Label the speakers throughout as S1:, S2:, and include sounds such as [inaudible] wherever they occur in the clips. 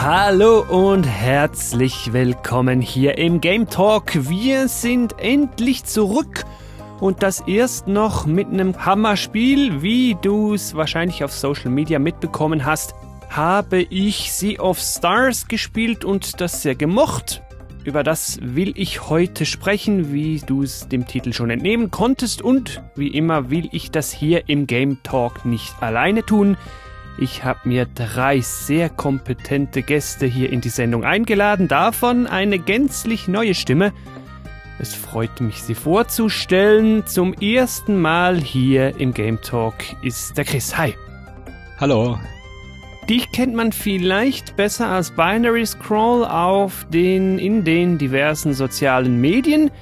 S1: Hallo und herzlich willkommen hier im Game Talk. Wir sind endlich zurück und das erst noch mit einem Hammerspiel, wie du es wahrscheinlich auf Social Media mitbekommen hast, habe ich Sea of Stars gespielt und das sehr gemocht. Über das will ich heute sprechen, wie du es dem Titel schon entnehmen konntest und wie immer will ich das hier im Game Talk nicht alleine tun. Ich habe mir drei sehr kompetente Gäste hier in die Sendung eingeladen, davon eine gänzlich neue Stimme. Es freut mich, sie vorzustellen. Zum ersten Mal hier im Game Talk ist der Chris. Hi.
S2: Hallo.
S1: Dich kennt man vielleicht besser als Binary Scroll auf den in den diversen sozialen Medien.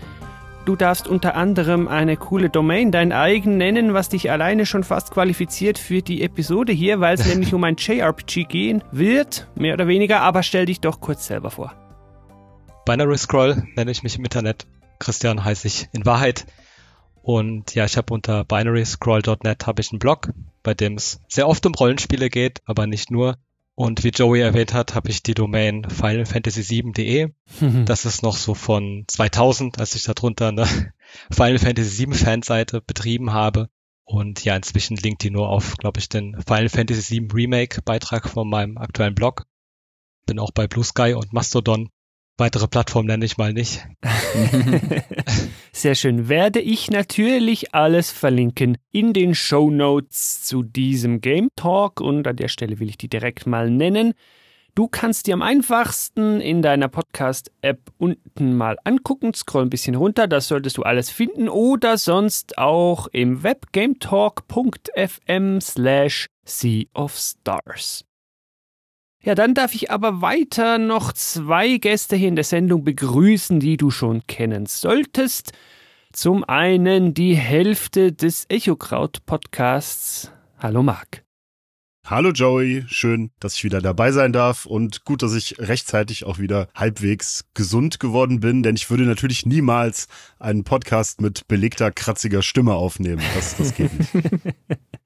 S1: Du darfst unter anderem eine coole Domain dein eigen nennen, was dich alleine schon fast qualifiziert für die Episode hier, weil es [laughs] nämlich um ein JRPG gehen wird, mehr oder weniger, aber stell dich doch kurz selber vor.
S2: Binary Scroll nenne ich mich im Internet. Christian heiße ich in Wahrheit. Und ja, ich habe unter binaryscroll.net habe ich einen Blog, bei dem es sehr oft um Rollenspiele geht, aber nicht nur. Und wie Joey erwähnt hat, habe ich die Domain finalfantasy7.de. Das ist noch so von 2000, als ich darunter eine [laughs] Final Fantasy 7 Fanseite betrieben habe. Und ja, inzwischen linkt die nur auf, glaube ich, den Final Fantasy 7 Remake Beitrag von meinem aktuellen Blog. Bin auch bei Blue Sky und Mastodon Weitere Plattform nenne ich mal nicht. [laughs]
S1: Sehr schön. Werde ich natürlich alles verlinken in den Show Notes zu diesem Game Talk und an der Stelle will ich die direkt mal nennen. Du kannst dir am einfachsten in deiner Podcast-App unten mal angucken, scroll ein bisschen runter, das solltest du alles finden oder sonst auch im Web gametalk.fm slash Sea of Stars. Ja, dann darf ich aber weiter noch zwei Gäste hier in der Sendung begrüßen, die du schon kennen solltest. Zum einen die Hälfte des Echokraut-Podcasts. Hallo Marc.
S3: Hallo Joey, schön, dass ich wieder dabei sein darf und gut, dass ich rechtzeitig auch wieder halbwegs gesund geworden bin, denn ich würde natürlich niemals einen Podcast mit belegter, kratziger Stimme aufnehmen. Das, das geht nicht. [laughs]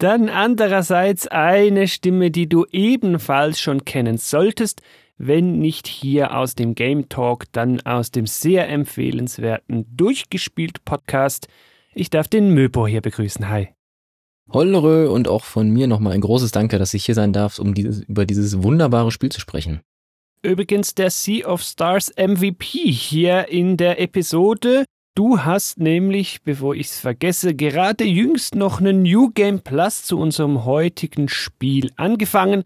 S1: Dann andererseits eine Stimme, die du ebenfalls schon kennen solltest, wenn nicht hier aus dem Game Talk, dann aus dem sehr empfehlenswerten Durchgespielt Podcast. Ich darf den Möbo hier begrüßen. Hi.
S4: Hollere und auch von mir nochmal ein großes Danke, dass ich hier sein darf, um dieses, über dieses wunderbare Spiel zu sprechen.
S1: Übrigens der Sea of Stars MVP hier in der Episode. Du hast nämlich, bevor ich es vergesse, gerade jüngst noch einen New Game Plus zu unserem heutigen Spiel angefangen,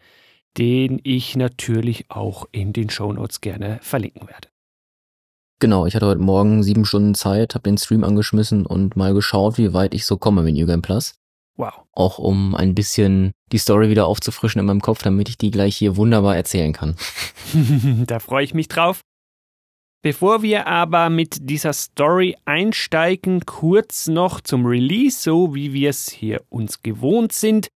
S1: den ich natürlich auch in den Shownotes gerne verlinken werde.
S4: Genau, ich hatte heute Morgen sieben Stunden Zeit, habe den Stream angeschmissen und mal geschaut, wie weit ich so komme mit New Game Plus.
S1: Wow.
S4: Auch um ein bisschen die Story wieder aufzufrischen in meinem Kopf, damit ich die gleich hier wunderbar erzählen kann. [laughs]
S1: da freue ich mich drauf. Bevor wir aber mit dieser Story einsteigen, kurz noch zum Release, so wie wir es hier uns gewohnt sind.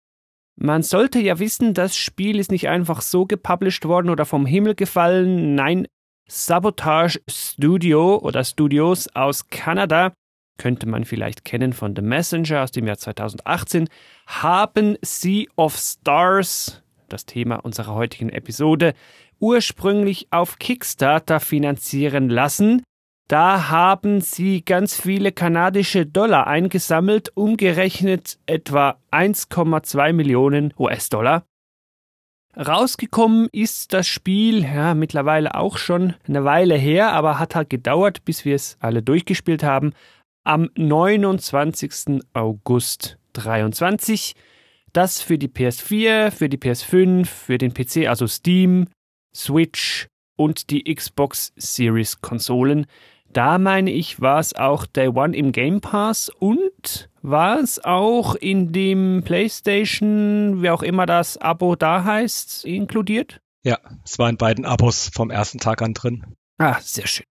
S1: Man sollte ja wissen, das Spiel ist nicht einfach so gepublished worden oder vom Himmel gefallen. Nein, Sabotage Studio oder Studios aus Kanada, könnte man vielleicht kennen von The Messenger aus dem Jahr 2018, haben Sea of Stars, das Thema unserer heutigen Episode, ursprünglich auf Kickstarter finanzieren lassen. Da haben sie ganz viele kanadische Dollar eingesammelt, umgerechnet etwa 1,2 Millionen US-Dollar. Rausgekommen ist das Spiel, ja, mittlerweile auch schon eine Weile her, aber hat halt gedauert, bis wir es alle durchgespielt haben, am 29. August 23. Das für die PS4, für die PS5, für den PC, also Steam, Switch und die Xbox Series Konsolen. Da meine ich, war es auch Day One im Game Pass und war es auch in dem PlayStation, wie auch immer das Abo da heißt, inkludiert?
S2: Ja, es war in beiden Abos vom ersten Tag an drin.
S1: Ah, sehr schön.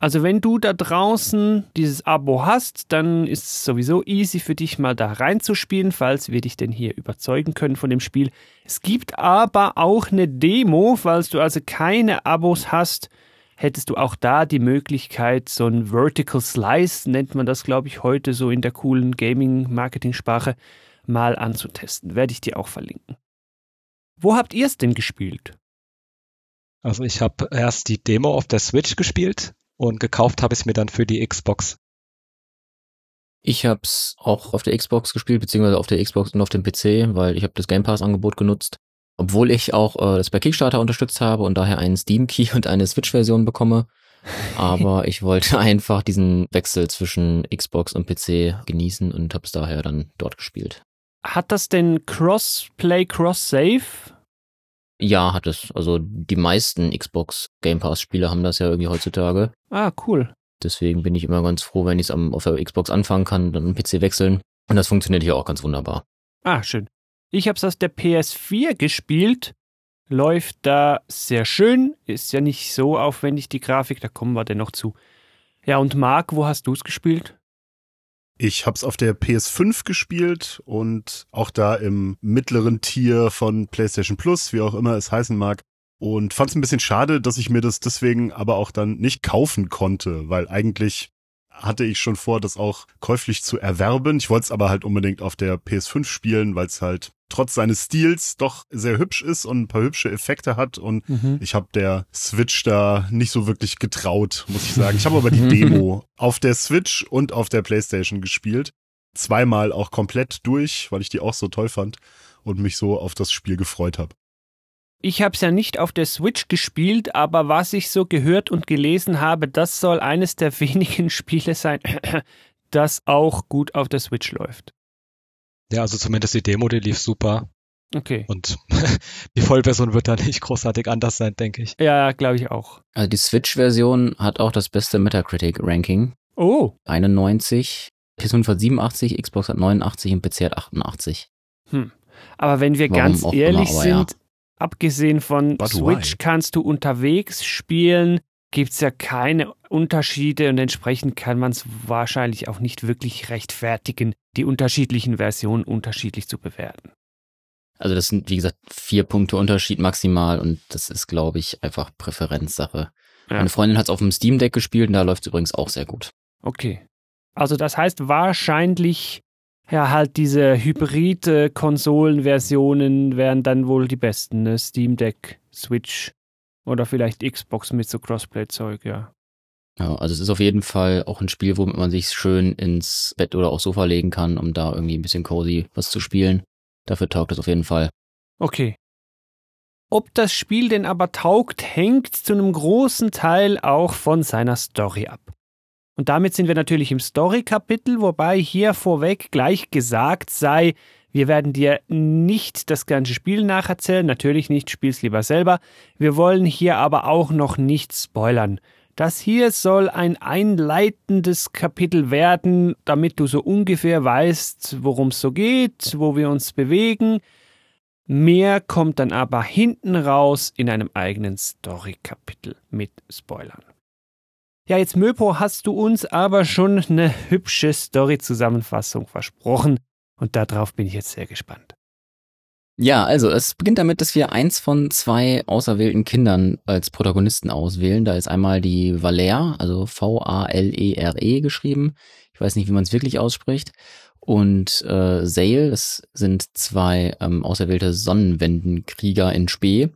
S1: Also wenn du da draußen dieses Abo hast, dann ist es sowieso easy für dich mal da reinzuspielen, falls wir dich denn hier überzeugen können von dem Spiel. Es gibt aber auch eine Demo, falls du also keine Abos hast, hättest du auch da die Möglichkeit, so ein Vertical Slice, nennt man das, glaube ich, heute so in der coolen Gaming-Marketing-Sprache, mal anzutesten. Werde ich dir auch verlinken. Wo habt ihr es denn gespielt?
S2: Also ich habe erst die Demo auf der Switch gespielt und gekauft habe ich es mir dann für die Xbox.
S4: Ich habe es auch auf der Xbox gespielt, beziehungsweise auf der Xbox und auf dem PC, weil ich habe das Game Pass-Angebot genutzt. Obwohl ich auch äh, das bei Kickstarter unterstützt habe und daher einen Steam-Key [laughs] und eine Switch-Version bekomme. Aber [laughs] ich wollte einfach diesen Wechsel zwischen Xbox und PC genießen und habe es daher dann dort gespielt.
S1: Hat das denn Crossplay, Cross-Save?
S4: Ja, hat es. Also die meisten Xbox Game Pass Spiele haben das ja irgendwie heutzutage.
S1: Ah, cool.
S4: Deswegen bin ich immer ganz froh, wenn ich es auf der Xbox anfangen kann, dann am PC wechseln. Und das funktioniert hier auch ganz wunderbar.
S1: Ah, schön. Ich habe es aus der PS4 gespielt. Läuft da sehr schön. Ist ja nicht so aufwendig, die Grafik. Da kommen wir denn noch zu. Ja, und Marc, wo hast du es gespielt?
S3: Ich habe es auf der PS5 gespielt und auch da im mittleren Tier von PlayStation Plus, wie auch immer es heißen mag. Und fand es ein bisschen schade, dass ich mir das deswegen aber auch dann nicht kaufen konnte, weil eigentlich hatte ich schon vor, das auch käuflich zu erwerben. Ich wollte es aber halt unbedingt auf der PS5 spielen, weil es halt trotz seines Stils doch sehr hübsch ist und ein paar hübsche Effekte hat. Und mhm. ich habe der Switch da nicht so wirklich getraut, muss ich sagen. Ich habe aber die [laughs] Demo auf der Switch und auf der PlayStation gespielt. Zweimal auch komplett durch, weil ich die auch so toll fand und mich so auf das Spiel gefreut habe.
S1: Ich habe es ja nicht auf der Switch gespielt, aber was ich so gehört und gelesen habe, das soll eines der [laughs] wenigen Spiele sein, [clears throat] das auch gut auf der Switch läuft.
S2: Ja, also zumindest die Demo, die lief super.
S1: Okay.
S2: Und [laughs] die Vollversion wird da nicht großartig anders sein, denke ich.
S1: Ja, glaube ich auch.
S4: Also die Switch-Version hat auch das beste Metacritic-Ranking.
S1: Oh.
S4: 91, PS5 hat 87, Xbox hat 89 und PC hat 88.
S1: Hm. Aber wenn wir
S4: Warum
S1: ganz ehrlich
S4: immer,
S1: sind, abgesehen von
S3: But
S1: Switch
S3: why?
S1: kannst du unterwegs spielen, gibt es ja keine Unterschiede und entsprechend kann man es wahrscheinlich auch nicht wirklich rechtfertigen, die unterschiedlichen Versionen unterschiedlich zu bewerten.
S4: Also das sind, wie gesagt, vier Punkte Unterschied maximal und das ist, glaube ich, einfach Präferenzsache.
S1: Ja.
S4: Meine Freundin hat es auf dem Steam Deck gespielt und da läuft es übrigens auch sehr gut.
S1: Okay. Also das heißt wahrscheinlich, ja, halt diese Hybrid-Konsolen-Versionen wären dann wohl die besten, ne? Steam Deck, Switch oder vielleicht Xbox mit so Crossplay-Zeug, ja.
S4: Ja, also es ist auf jeden Fall auch ein Spiel, womit man sich schön ins Bett oder aufs Sofa legen kann, um da irgendwie ein bisschen cozy was zu spielen. Dafür taugt es auf jeden Fall.
S1: Okay. Ob das Spiel denn aber taugt, hängt zu einem großen Teil auch von seiner Story ab. Und damit sind wir natürlich im Story-Kapitel, wobei hier vorweg gleich gesagt sei, wir werden dir nicht das ganze Spiel nacherzählen, natürlich nicht, spiel's lieber selber. Wir wollen hier aber auch noch nicht spoilern. Das hier soll ein einleitendes Kapitel werden, damit du so ungefähr weißt, worum es so geht, wo wir uns bewegen. Mehr kommt dann aber hinten raus in einem eigenen Story-Kapitel mit Spoilern. Ja, jetzt Möpo hast du uns aber schon eine hübsche Story-Zusammenfassung versprochen und darauf bin ich jetzt sehr gespannt.
S4: Ja, also es beginnt damit, dass wir eins von zwei auserwählten Kindern als Protagonisten auswählen. Da ist einmal die Valere, also V-A-L-E-R-E E geschrieben. Ich weiß nicht, wie man es wirklich ausspricht. Und äh, Sale, das sind zwei ähm, auserwählte Sonnenwendenkrieger in Spee.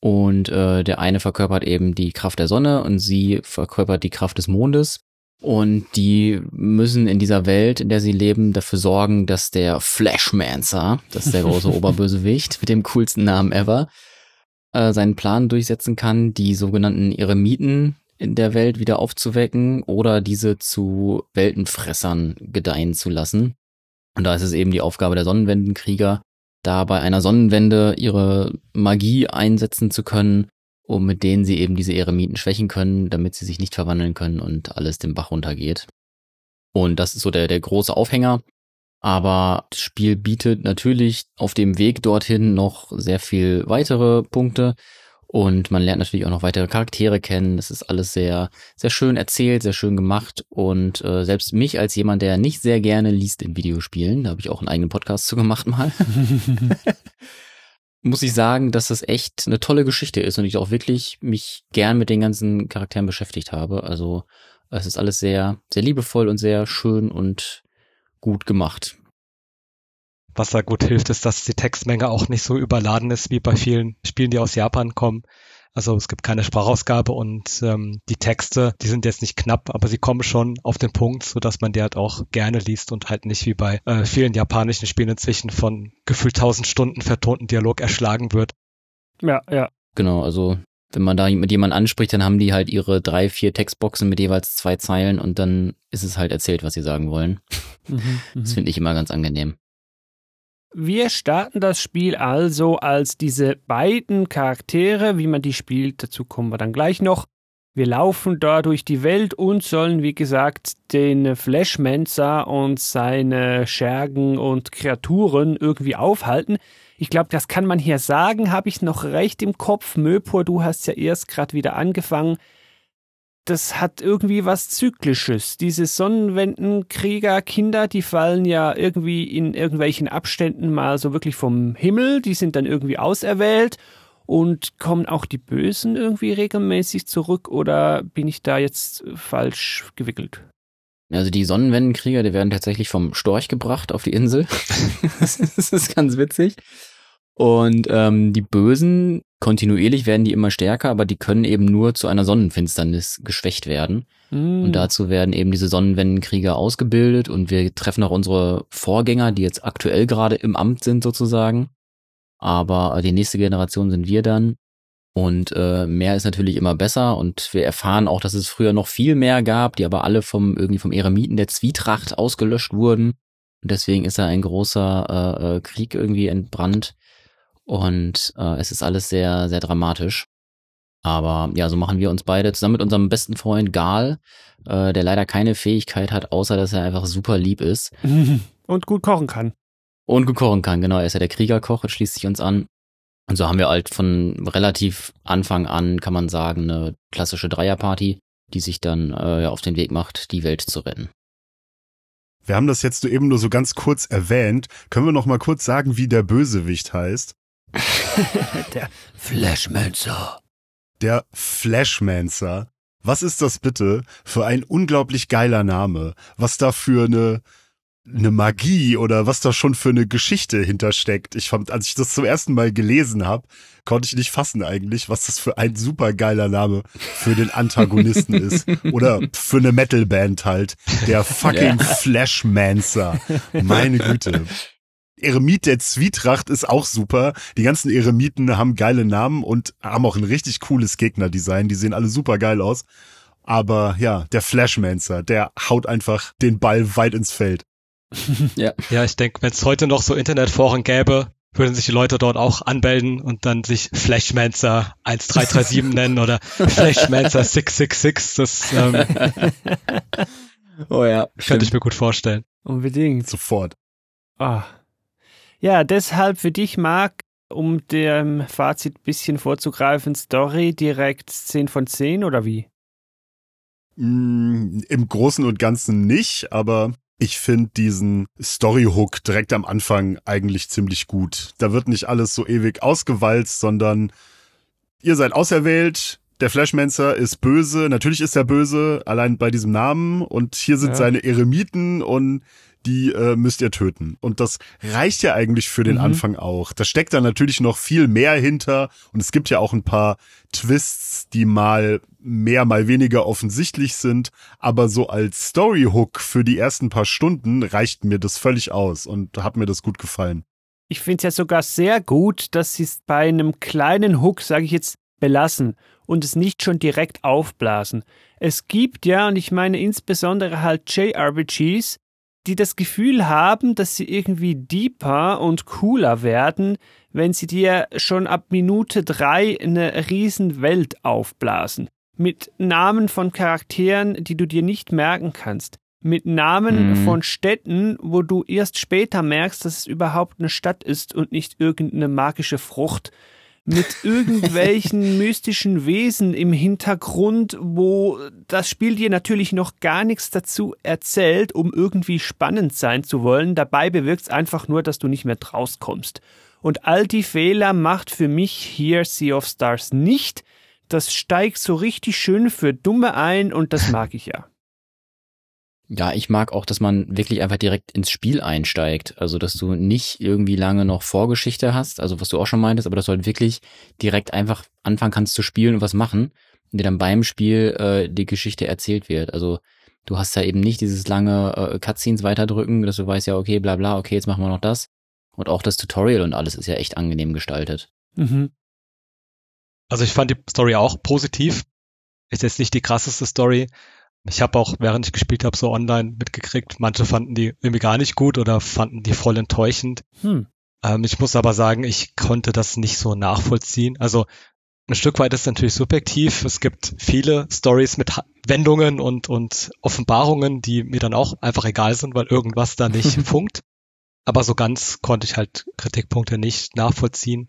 S4: Und äh, der eine verkörpert eben die Kraft der Sonne und sie verkörpert die Kraft des Mondes. Und die müssen in dieser Welt, in der sie leben, dafür sorgen, dass der Flashmancer, das ist der große [laughs] Oberbösewicht mit dem coolsten Namen ever, äh, seinen Plan durchsetzen kann, die sogenannten Eremiten in der Welt wieder aufzuwecken oder diese zu Weltenfressern gedeihen zu lassen. Und da ist es eben die Aufgabe der Sonnenwendenkrieger, da bei einer Sonnenwende ihre Magie einsetzen zu können, um mit denen sie eben diese Eremiten schwächen können, damit sie sich nicht verwandeln können und alles den Bach runtergeht. Und das ist so der, der große Aufhänger. Aber das Spiel bietet natürlich auf dem Weg dorthin noch sehr viel weitere Punkte. Und man lernt natürlich auch noch weitere Charaktere kennen. Es ist alles sehr, sehr schön erzählt, sehr schön gemacht. Und äh, selbst mich als jemand, der nicht sehr gerne liest in Videospielen, da habe ich auch einen eigenen Podcast zu gemacht mal, [laughs] [laughs] muss ich sagen, dass das echt eine tolle Geschichte ist und ich auch wirklich mich gern mit den ganzen Charakteren beschäftigt habe. Also es ist alles sehr, sehr liebevoll und sehr schön und gut gemacht.
S2: Was da gut hilft, ist, dass die Textmenge auch nicht so überladen ist wie bei vielen Spielen, die aus Japan kommen. Also es gibt keine Sprachausgabe und ähm, die Texte, die sind jetzt nicht knapp, aber sie kommen schon auf den Punkt, so dass man die halt auch gerne liest und halt nicht wie bei äh, vielen japanischen Spielen inzwischen von gefühlt tausend Stunden vertonten Dialog erschlagen wird.
S1: Ja, ja.
S4: Genau, also wenn man da mit jemandem anspricht, dann haben die halt ihre drei, vier Textboxen mit jeweils zwei Zeilen und dann ist es halt erzählt, was sie sagen wollen.
S1: Mhm, [laughs]
S4: Das
S1: mhm.
S4: finde ich immer ganz angenehm.
S1: Wir starten das Spiel also als diese beiden Charaktere, wie man die spielt, dazu kommen wir dann gleich noch. Wir laufen da durch die Welt und sollen, wie gesagt, den Flashmancer und seine Schergen und Kreaturen irgendwie aufhalten. Ich glaube, das kann man hier sagen, habe ich noch recht im Kopf. Möpur, du hast ja erst gerade wieder angefangen. Das hat irgendwie was Zyklisches. Diese Sonnenwendenkrieger-Kinder, die fallen ja irgendwie in irgendwelchen Abständen mal so wirklich vom Himmel. Die sind dann irgendwie auserwählt. Und kommen auch die Bösen irgendwie regelmäßig zurück oder bin ich da jetzt falsch gewickelt?
S4: Also die Sonnenwendenkrieger, die werden tatsächlich vom Storch gebracht auf die Insel. [laughs] das ist ganz witzig. Und ähm, die Bösen, kontinuierlich werden die immer stärker, aber die können eben nur zu einer Sonnenfinsternis geschwächt werden.
S1: Hm.
S4: Und dazu werden eben diese Sonnenwendenkrieger ausgebildet und wir treffen auch unsere Vorgänger, die jetzt aktuell gerade im Amt sind sozusagen. Aber die nächste Generation sind wir dann. Und äh, mehr ist natürlich immer besser und wir erfahren auch, dass es früher noch viel mehr gab, die aber alle vom irgendwie vom Eremiten der Zwietracht ausgelöscht wurden. Und deswegen ist da ein großer äh, äh, Krieg irgendwie entbrannt. Und äh, es ist alles sehr, sehr dramatisch. Aber ja, so machen wir uns beide zusammen mit unserem besten Freund Gal, äh, der leider keine Fähigkeit hat, außer dass er einfach super lieb ist [laughs]
S1: Und gut kochen kann.
S4: und gut kochen kann. Genau, er ist ja der Kriegerkoch und schließt sich uns an. Und so haben wir halt von relativ Anfang an, kann man sagen, eine klassische Dreierparty, die sich dann äh, ja, auf den Weg macht, die Welt zu retten.
S3: Wir haben das jetzt eben nur so ganz kurz erwähnt. Können wir noch mal kurz sagen, wie der Bösewicht heißt? [laughs]
S1: Der Flashmancer.
S3: Der Flashmancer. Was ist das bitte für ein unglaublich geiler Name? Was da für eine, eine Magie oder was da schon für eine Geschichte hintersteckt. Ich fand, als ich das zum ersten Mal gelesen habe, konnte ich nicht fassen eigentlich, was das für ein super geiler Name für den Antagonisten [laughs] ist. Oder für eine Metalband halt. Der fucking Flashmancer. Meine Güte. Eremit der Zwietracht ist auch super. Die ganzen Eremiten haben geile Namen und haben auch ein richtig cooles Gegnerdesign. Die sehen alle super geil aus. Aber ja, der Flashmancer, der haut einfach den Ball weit ins Feld. [laughs]
S4: Ja.
S2: Ja, ich denke, wenn es heute noch so Internetforen gäbe, würden sich die Leute dort auch anmelden und dann sich Flashmancer 1337 [laughs] nennen oder Flashmancer 666. Das ähm,
S4: Oh ja.
S2: könnte ich mir gut vorstellen.
S1: Unbedingt.
S3: Sofort.
S1: Ah. Ja, deshalb für dich, Marc, um dem Fazit ein bisschen vorzugreifen, Story direkt 10 von 10 oder wie?
S3: Mm, Im Großen und Ganzen nicht, aber ich finde diesen Storyhook direkt am Anfang eigentlich ziemlich gut. Da wird nicht alles so ewig ausgewalzt, sondern ihr seid auserwählt. Der Flashmancer ist böse. Natürlich ist er böse, allein bei diesem Namen. Und hier sind
S1: Ja.
S3: seine Eremiten und die äh, müsst ihr töten. Und das reicht ja eigentlich für den
S1: Mhm.
S3: Anfang auch. Da steckt da natürlich noch viel mehr hinter. Und es gibt ja auch ein paar Twists, die mal mehr, mal weniger offensichtlich sind. Aber so als Storyhook für die ersten paar Stunden reicht mir das völlig aus und hat mir das gut gefallen.
S1: Ich finde es ja sogar sehr gut, dass sie es bei einem kleinen Hook, sage ich jetzt, belassen und es nicht schon direkt aufblasen. Es gibt ja, und ich meine insbesondere halt JRPGs, die das Gefühl haben, dass sie irgendwie deeper und cooler werden, wenn sie dir schon ab Minute drei eine riesen Welt aufblasen. Mit Namen von Charakteren, die du dir nicht merken kannst. mit Namen
S4: Mhm.
S1: von Städten, wo du erst später merkst, dass es überhaupt eine Stadt ist und nicht irgendeine magische Frucht. Mit [laughs] irgendwelchen mystischen Wesen im Hintergrund, wo das Spiel dir natürlich noch gar nichts dazu erzählt, um irgendwie spannend sein zu wollen. Dabei bewirkt es einfach nur, dass du nicht mehr draus kommst. Und all die Fehler macht für mich hier Sea of Stars nicht. Das steigt so richtig schön für Dumme ein und das mag ich ja.
S4: Ja, ich mag auch, dass man wirklich einfach direkt ins Spiel einsteigt. Also, dass du nicht irgendwie lange noch Vorgeschichte hast, also was du auch schon meintest, aber dass du halt wirklich direkt einfach anfangen kannst zu spielen und was machen und dir dann beim Spiel äh, die Geschichte erzählt wird. Also, du hast da eben nicht dieses lange äh, Cutscenes weiterdrücken, dass du weißt ja, okay, bla bla, okay, jetzt machen wir noch das. Und auch das Tutorial und alles ist ja echt angenehm gestaltet.
S1: Mhm.
S2: Also ich fand die Story auch positiv. Ist jetzt nicht die krasseste Story. Ich habe auch, während ich gespielt habe, so online mitgekriegt, manche fanden die irgendwie gar nicht gut oder fanden die voll enttäuschend.
S1: Hm.
S2: Ähm, ich muss aber sagen, ich konnte das nicht so nachvollziehen. Also ein Stück weit ist natürlich subjektiv. Es gibt viele Stories mit Wendungen und, und Offenbarungen, die mir dann auch einfach egal sind, weil irgendwas da nicht [laughs] funkt. Aber so ganz konnte ich halt Kritikpunkte nicht nachvollziehen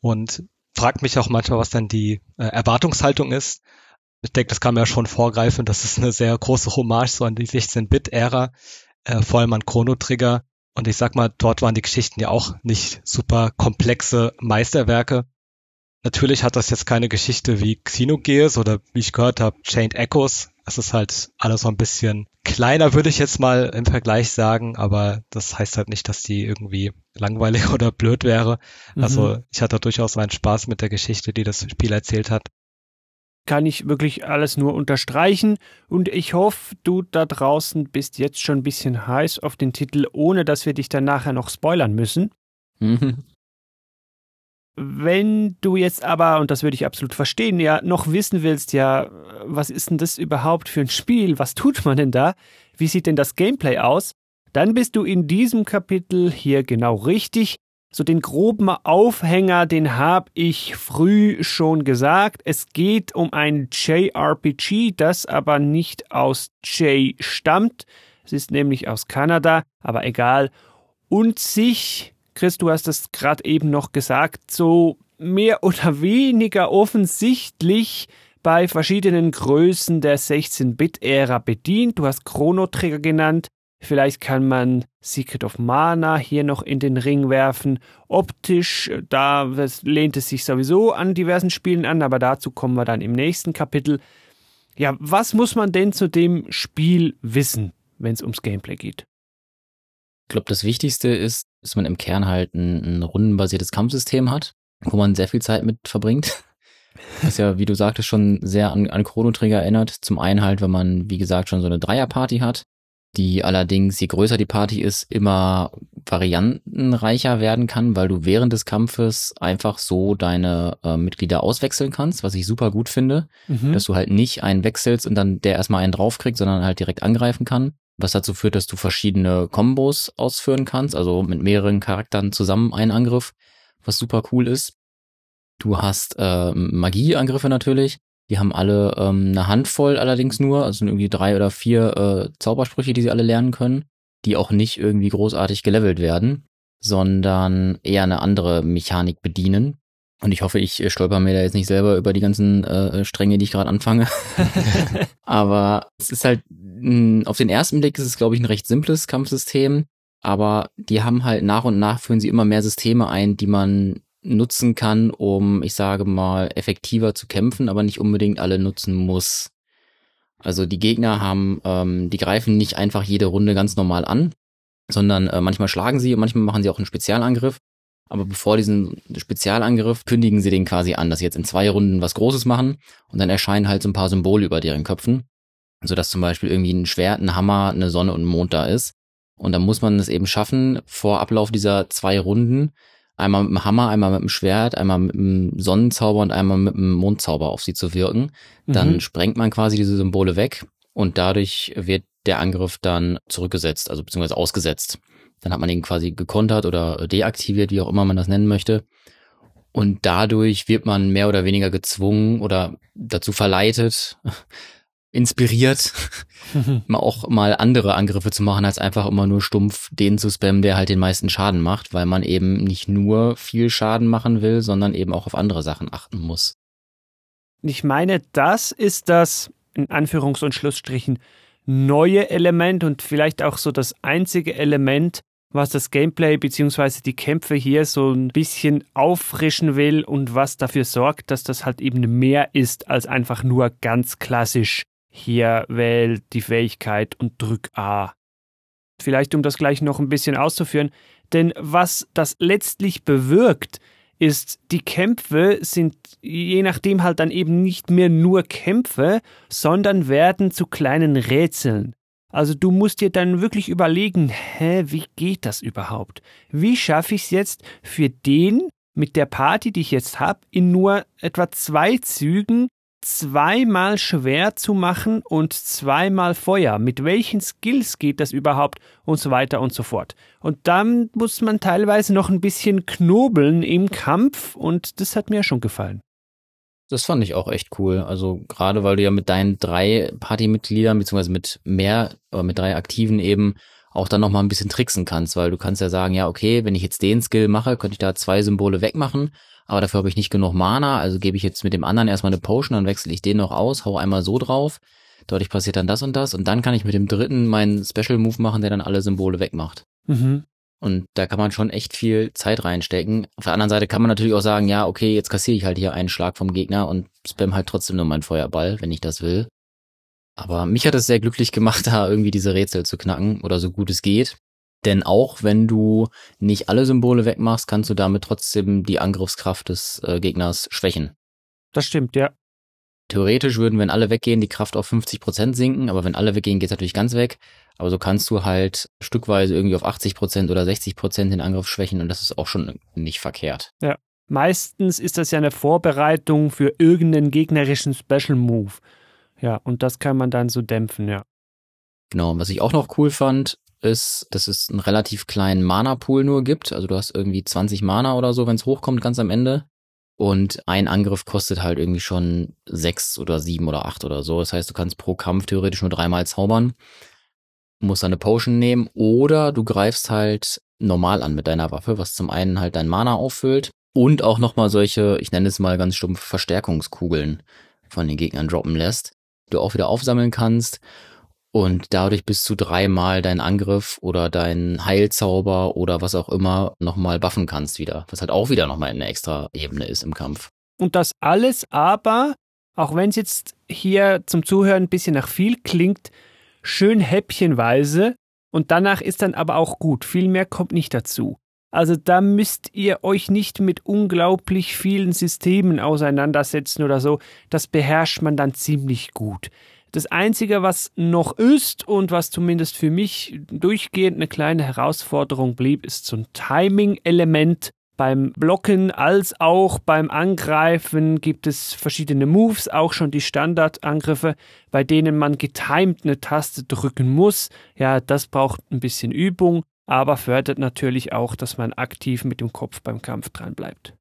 S2: und fragt mich auch manchmal, was dann die äh, Erwartungshaltung ist. Ich denke, das kann man ja schon vorgreifen. Das ist eine sehr große Hommage so an die 16-Bit-Ära, äh, vor allem an Chrono Trigger. Und ich sag mal, dort waren die Geschichten ja auch nicht super komplexe Meisterwerke. Natürlich hat das jetzt keine Geschichte wie Xenogears oder wie ich gehört habe, Chained Echoes. Es ist halt alles so ein bisschen kleiner, würde ich jetzt mal im Vergleich sagen, aber das heißt halt nicht, dass die irgendwie langweilig [laughs] oder blöd wäre. Also
S1: Mhm.
S2: ich hatte durchaus meinen Spaß mit der Geschichte, die das Spiel erzählt hat.
S1: Kann ich wirklich alles nur unterstreichen und ich hoffe, du da draußen bist jetzt schon ein bisschen heiß auf den Titel, ohne dass wir dich dann nachher noch spoilern müssen.
S4: Mhm.
S1: Wenn du jetzt aber, und das würde ich absolut verstehen, ja, noch wissen willst, ja, was ist denn das überhaupt für ein Spiel? Was tut man denn da? Wie sieht denn das Gameplay aus? Dann bist du in diesem Kapitel hier genau richtig. So den groben Aufhänger, den habe ich früh schon gesagt. Es geht um ein JRPG, das aber nicht aus J stammt. Es ist nämlich aus Kanada, aber egal. Und sich, Chris, du hast es gerade eben noch gesagt, so mehr oder weniger offensichtlich bei verschiedenen Größen der 16-Bit-Ära bedient. Du hast Chrono Trigger genannt. Vielleicht kann man Secret of Mana hier noch in den Ring werfen. Optisch, da das lehnt es sich sowieso an diversen Spielen an, aber dazu kommen wir dann im nächsten Kapitel. Ja, was muss man denn zu dem Spiel wissen, wenn es ums Gameplay geht?
S4: Ich glaube, das Wichtigste ist, dass man im Kern halt ein, ein rundenbasiertes Kampfsystem hat, wo man sehr viel Zeit mit verbringt. [laughs] Was ja, wie du sagtest, schon sehr an, an Chrono Trigger erinnert. Zum einen halt, wenn man, wie gesagt, schon so eine Dreierparty hat, die allerdings, je größer die Party ist, immer variantenreicher werden kann, weil du während des Kampfes einfach so deine äh, Mitglieder auswechseln kannst, was ich super gut finde,
S1: Mhm.
S4: dass du halt nicht einen wechselst und dann der erstmal einen draufkriegt, sondern halt direkt angreifen kann. Was dazu führt, dass du verschiedene Kombos ausführen kannst, also mit mehreren Charakteren zusammen einen Angriff, was super cool ist. Du hast äh, Magieangriffe natürlich. Die haben alle ähm, eine Handvoll allerdings nur, also sind irgendwie drei oder vier äh, Zaubersprüche, die sie alle lernen können, die auch nicht irgendwie großartig gelevelt werden, sondern eher eine andere Mechanik bedienen. Und ich hoffe, ich äh, stolper mir da jetzt nicht selber über die ganzen äh, Stränge, die ich gerade anfange. [laughs] aber es ist halt, mh, auf den ersten Blick ist es, glaube ich, ein recht simples Kampfsystem. Aber die haben halt nach und nach führen sie immer mehr Systeme ein, die man nutzen kann, um, ich sage mal, effektiver zu kämpfen, aber nicht unbedingt alle nutzen muss. Also die Gegner haben, ähm, die greifen nicht einfach jede Runde ganz normal an, sondern äh, manchmal schlagen sie und manchmal machen sie auch einen Spezialangriff. Aber bevor diesen Spezialangriff kündigen sie den quasi an, dass sie jetzt in zwei Runden was Großes machen und dann erscheinen halt so ein paar Symbole über deren Köpfen, sodass zum Beispiel irgendwie ein Schwert, ein Hammer, eine Sonne und ein Mond da ist. Und dann muss man es eben schaffen, vor Ablauf dieser zwei Runden einmal mit dem Hammer, einmal mit dem Schwert, einmal mit dem Sonnenzauber und einmal mit dem Mondzauber auf sie zu wirken. Dann
S1: Mhm.
S4: sprengt man quasi diese Symbole weg und dadurch wird der Angriff dann zurückgesetzt, also beziehungsweise ausgesetzt. Dann hat man ihn quasi gekontert oder deaktiviert, wie auch immer man das nennen möchte. Und dadurch wird man mehr oder weniger gezwungen oder dazu verleitet, inspiriert, [laughs] auch mal andere Angriffe zu machen, als einfach immer nur stumpf den zu spammen, der halt den meisten Schaden macht, weil man eben nicht nur viel Schaden machen will, sondern eben auch auf andere Sachen achten muss.
S1: Ich meine, das ist das, in Anführungs- und Schlussstrichen, neue Element und vielleicht auch so das einzige Element, was das Gameplay bzw. die Kämpfe hier so ein bisschen auffrischen will und was dafür sorgt, dass das halt eben mehr ist als einfach nur ganz klassisch hier wählt die Fähigkeit und drück A. Vielleicht um das gleich noch ein bisschen auszuführen, denn was das letztlich bewirkt, ist, die Kämpfe sind je nachdem halt dann eben nicht mehr nur Kämpfe, sondern werden zu kleinen Rätseln. Also du musst dir dann wirklich überlegen, hä, wie geht das überhaupt? Wie schaffe ich es jetzt für den mit der Party, die ich jetzt habe, in nur etwa zwei Zügen zweimal schwer zu machen und zweimal Feuer. Mit welchen Skills geht das überhaupt und so weiter und so fort. Und dann muss man teilweise noch ein bisschen knobeln im Kampf und das hat mir schon gefallen.
S4: Das fand ich auch echt cool. Also gerade weil du ja mit deinen drei Partymitgliedern, beziehungsweise mit mehr, aber mit drei Aktiven eben auch dann nochmal ein bisschen tricksen kannst, weil du kannst ja sagen, ja, okay, wenn ich jetzt den Skill mache, könnte ich da zwei Symbole wegmachen aber dafür habe ich nicht genug Mana, also gebe ich jetzt mit dem anderen erstmal eine Potion, dann wechsle ich den noch aus, hau einmal so drauf, dadurch passiert dann das und das und dann kann ich mit dem dritten meinen Special Move machen, der dann alle Symbole wegmacht. Mhm. Und da kann man schon echt viel Zeit reinstecken. Auf der anderen Seite kann man natürlich auch sagen, ja, okay, jetzt kassiere ich halt hier einen Schlag vom Gegner und spam halt trotzdem nur meinen Feuerball, wenn ich das will. Aber mich hat es sehr glücklich gemacht, [laughs] da irgendwie diese Rätsel zu knacken oder so gut es geht. Denn auch wenn du nicht alle Symbole wegmachst, kannst du damit trotzdem die Angriffskraft des äh, Gegners schwächen.
S1: Das stimmt, ja.
S4: Theoretisch würden, wenn alle weggehen, die Kraft auf 50 Prozent sinken, aber wenn alle weggehen, geht es natürlich ganz weg. Aber so kannst du halt stückweise irgendwie auf 80 Prozent oder 60 Prozent den Angriff schwächen und das ist auch schon nicht verkehrt.
S1: Ja. Meistens ist das ja eine Vorbereitung für irgendeinen gegnerischen Special Move. Ja, und das kann man dann so dämpfen, ja.
S4: Genau, was ich auch noch cool fand, ist, dass es einen relativ kleinen Mana-Pool nur gibt. Also du hast irgendwie 20 Mana oder so, wenn es hochkommt, ganz am Ende. Und ein Angriff kostet halt irgendwie schon sechs oder sieben oder acht oder so. Das heißt, du kannst pro Kampf theoretisch nur dreimal zaubern. Musst eine Potion nehmen oder du greifst halt normal an mit deiner Waffe, was zum einen halt dein Mana auffüllt und auch nochmal solche, ich nenne es mal ganz stumpf, Verstärkungskugeln von den Gegnern droppen lässt, du auch wieder aufsammeln kannst und dadurch bis zu dreimal deinen Angriff oder deinen Heilzauber oder was auch immer nochmal buffen kannst wieder, was halt auch wieder nochmal eine extra Ebene ist im Kampf.
S1: Und das alles aber, auch wenn es jetzt hier zum Zuhören ein bisschen nach viel klingt, schön häppchenweise und danach ist dann aber auch gut. Viel mehr kommt nicht dazu. Also da müsst ihr euch nicht mit unglaublich vielen Systemen auseinandersetzen oder so. Das beherrscht man dann ziemlich gut. Das Einzige, was noch ist und was zumindest für mich durchgehend eine kleine Herausforderung blieb, ist so ein Timing-Element. Beim Blocken als auch beim Angreifen gibt es verschiedene Moves, auch schon die Standardangriffe, bei denen man getimed eine Taste drücken muss. Ja, das braucht ein bisschen Übung, aber fördert natürlich auch, dass man aktiv mit dem Kopf beim Kampf dran bleibt.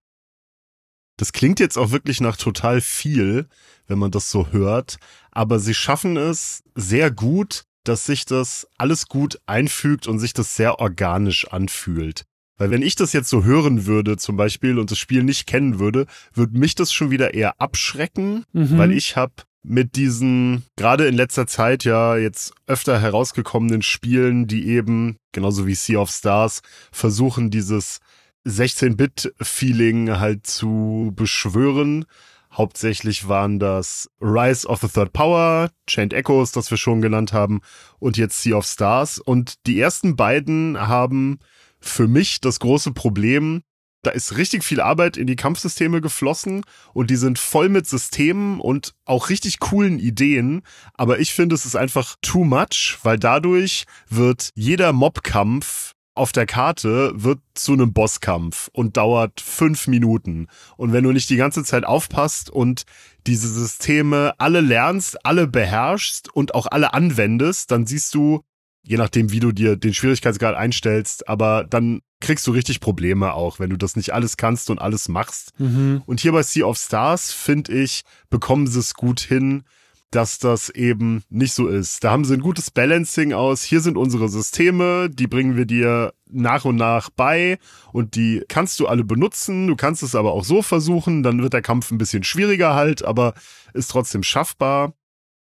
S3: Das klingt jetzt auch wirklich nach total viel, wenn man das so hört aber sie schaffen es sehr gut, dass sich das alles gut einfügt und sich das sehr organisch anfühlt. Weil wenn ich das jetzt so hören würde zum Beispiel und das Spiel nicht kennen würde, würde mich das schon wieder eher abschrecken, mhm. weil ich habe mit diesen gerade in letzter Zeit ja jetzt öfter herausgekommenen Spielen, die eben, genauso wie Sea of Stars, versuchen dieses 16-Bit-Feeling halt zu beschwören Hauptsächlich waren das Rise of the Third Power, Chained Echoes, das wir schon genannt haben, und jetzt Sea of Stars. Und die ersten beiden haben für mich das große Problem, da ist richtig viel Arbeit in die Kampfsysteme geflossen und die sind voll mit Systemen und auch richtig coolen Ideen. Aber ich finde, es ist einfach too much, weil dadurch wird jeder Mobkampf auf der Karte wird zu einem Bosskampf und dauert fünf Minuten. Und wenn du nicht die ganze Zeit aufpasst und diese Systeme alle lernst, alle beherrschst und auch alle anwendest, dann siehst du, je nachdem, wie du dir den Schwierigkeitsgrad einstellst, aber dann kriegst du richtig Probleme auch, wenn du das nicht alles kannst und alles machst. Mhm. Und hier bei Sea of Stars, finde ich, bekommen sie es gut hin, dass das eben nicht so ist. Da haben sie ein gutes Balancing aus. Hier sind unsere Systeme, die bringen wir dir nach und nach bei und die kannst du alle benutzen. Du kannst es aber auch so versuchen, dann wird der Kampf ein bisschen schwieriger halt, aber ist trotzdem schaffbar.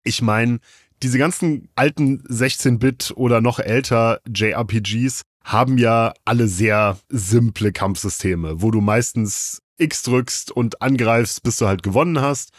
S3: Ich meine, diese ganzen alten 16-Bit oder noch älter JRPGs haben ja alle sehr simple Kampfsysteme, wo du meistens X drückst und angreifst, bis du halt gewonnen hast.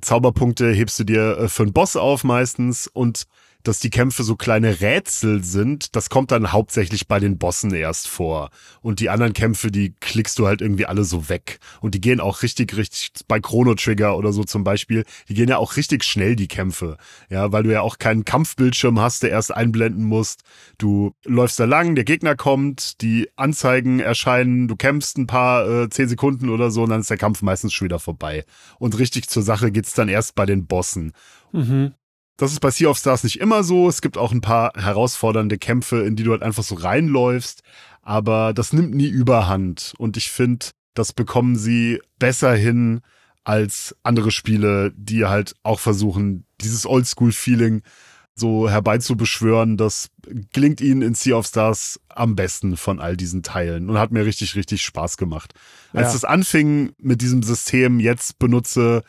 S3: Zauberpunkte hebst du dir äh, für einen Boss auf meistens und dass die Kämpfe so kleine Rätsel sind, das kommt dann hauptsächlich bei den Bossen erst vor. Und die anderen Kämpfe, die klickst du halt irgendwie alle so weg. Und die gehen auch richtig, richtig, bei Chrono Trigger oder so zum Beispiel, die gehen ja auch richtig schnell, die Kämpfe. Ja, weil du ja auch keinen Kampfbildschirm hast, der erst einblenden musst. Du läufst da lang, der Gegner kommt, die Anzeigen erscheinen, du kämpfst ein paar, äh, zehn Sekunden oder so, und dann ist der Kampf meistens schon wieder vorbei. Und richtig zur Sache geht's dann erst bei den Bossen.
S1: Mhm.
S3: Das ist bei Sea of Stars nicht immer so. Es gibt auch ein paar herausfordernde Kämpfe, in die du halt einfach so reinläufst. Aber das nimmt nie überhand. Und ich finde, das bekommen sie besser hin als andere Spiele, die halt auch versuchen, dieses Oldschool-Feeling so herbeizubeschwören. Das gelingt ihnen in Sea of Stars am besten von all diesen Teilen und hat mir richtig, richtig Spaß gemacht. Als
S1: Ja.
S3: das anfing mit diesem System, jetzt benutze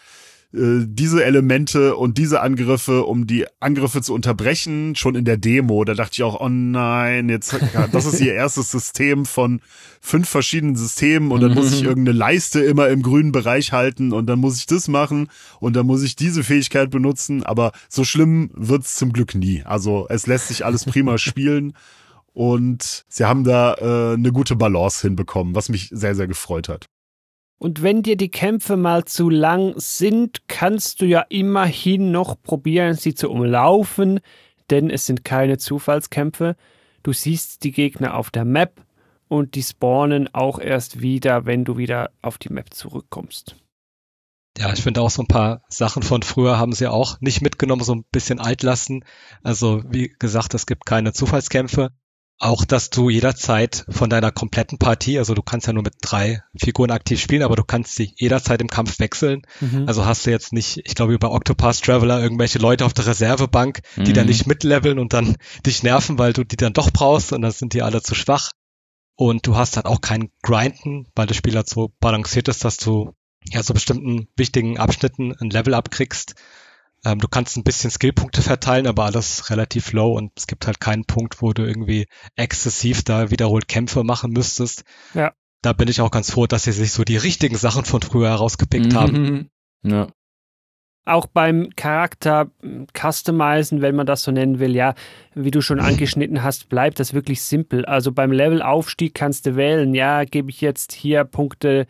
S3: äh, diese Elemente und diese Angriffe, um die Angriffe zu unterbrechen, schon in der Demo. Da dachte ich auch, oh nein, jetzt, das ist ihr erstes System von fünf verschiedenen Systemen und dann muss ich irgendeine Leiste immer im grünen Bereich halten und dann muss ich das machen und dann muss ich diese Fähigkeit benutzen. Aber so schlimm wird's zum Glück nie. Also es lässt sich alles prima [laughs] spielen und sie haben da äh, eine gute Balance hinbekommen, was mich sehr, sehr gefreut hat.
S1: Und wenn dir die Kämpfe mal zu lang sind, kannst du ja immerhin noch probieren, sie zu umlaufen, denn es sind keine Zufallskämpfe. Du siehst die Gegner auf der Map und die spawnen auch erst wieder, wenn du wieder auf die Map zurückkommst.
S2: Ja, ich finde auch so ein paar Sachen von früher haben sie auch nicht mitgenommen, so ein bisschen altlassen. Also wie gesagt, es gibt keine Zufallskämpfe. Auch, dass du jederzeit von deiner kompletten Partie, also du kannst ja nur mit drei Figuren aktiv spielen, aber du kannst sie jederzeit im Kampf wechseln. Also hast du jetzt nicht, ich glaube, wie bei Octopath Traveler irgendwelche Leute auf der Reservebank, die
S4: Mhm.
S2: dann nicht mitleveln und dann [laughs] dich nerven, weil du die dann doch brauchst und dann sind die alle zu schwach. Und du hast halt auch kein Grinden, weil das Spiel halt so balanciert ist, dass du ja so bestimmten wichtigen Abschnitten ein Level abkriegst. Ähm, du kannst ein bisschen Skillpunkte verteilen, aber alles relativ low und es gibt halt keinen Punkt, wo du irgendwie exzessiv da wiederholt Kämpfe machen müsstest.
S1: Ja.
S2: Da bin ich auch ganz froh, dass sie sich so die richtigen Sachen von früher herausgepickt haben.
S4: Mhm. Ja.
S1: Auch beim Charakter mm, customizen, wenn man das so nennen will, ja, wie du schon [laughs] angeschnitten hast, bleibt das wirklich simpel. Also beim Levelaufstieg kannst du wählen, ja, gebe ich jetzt hier Punkte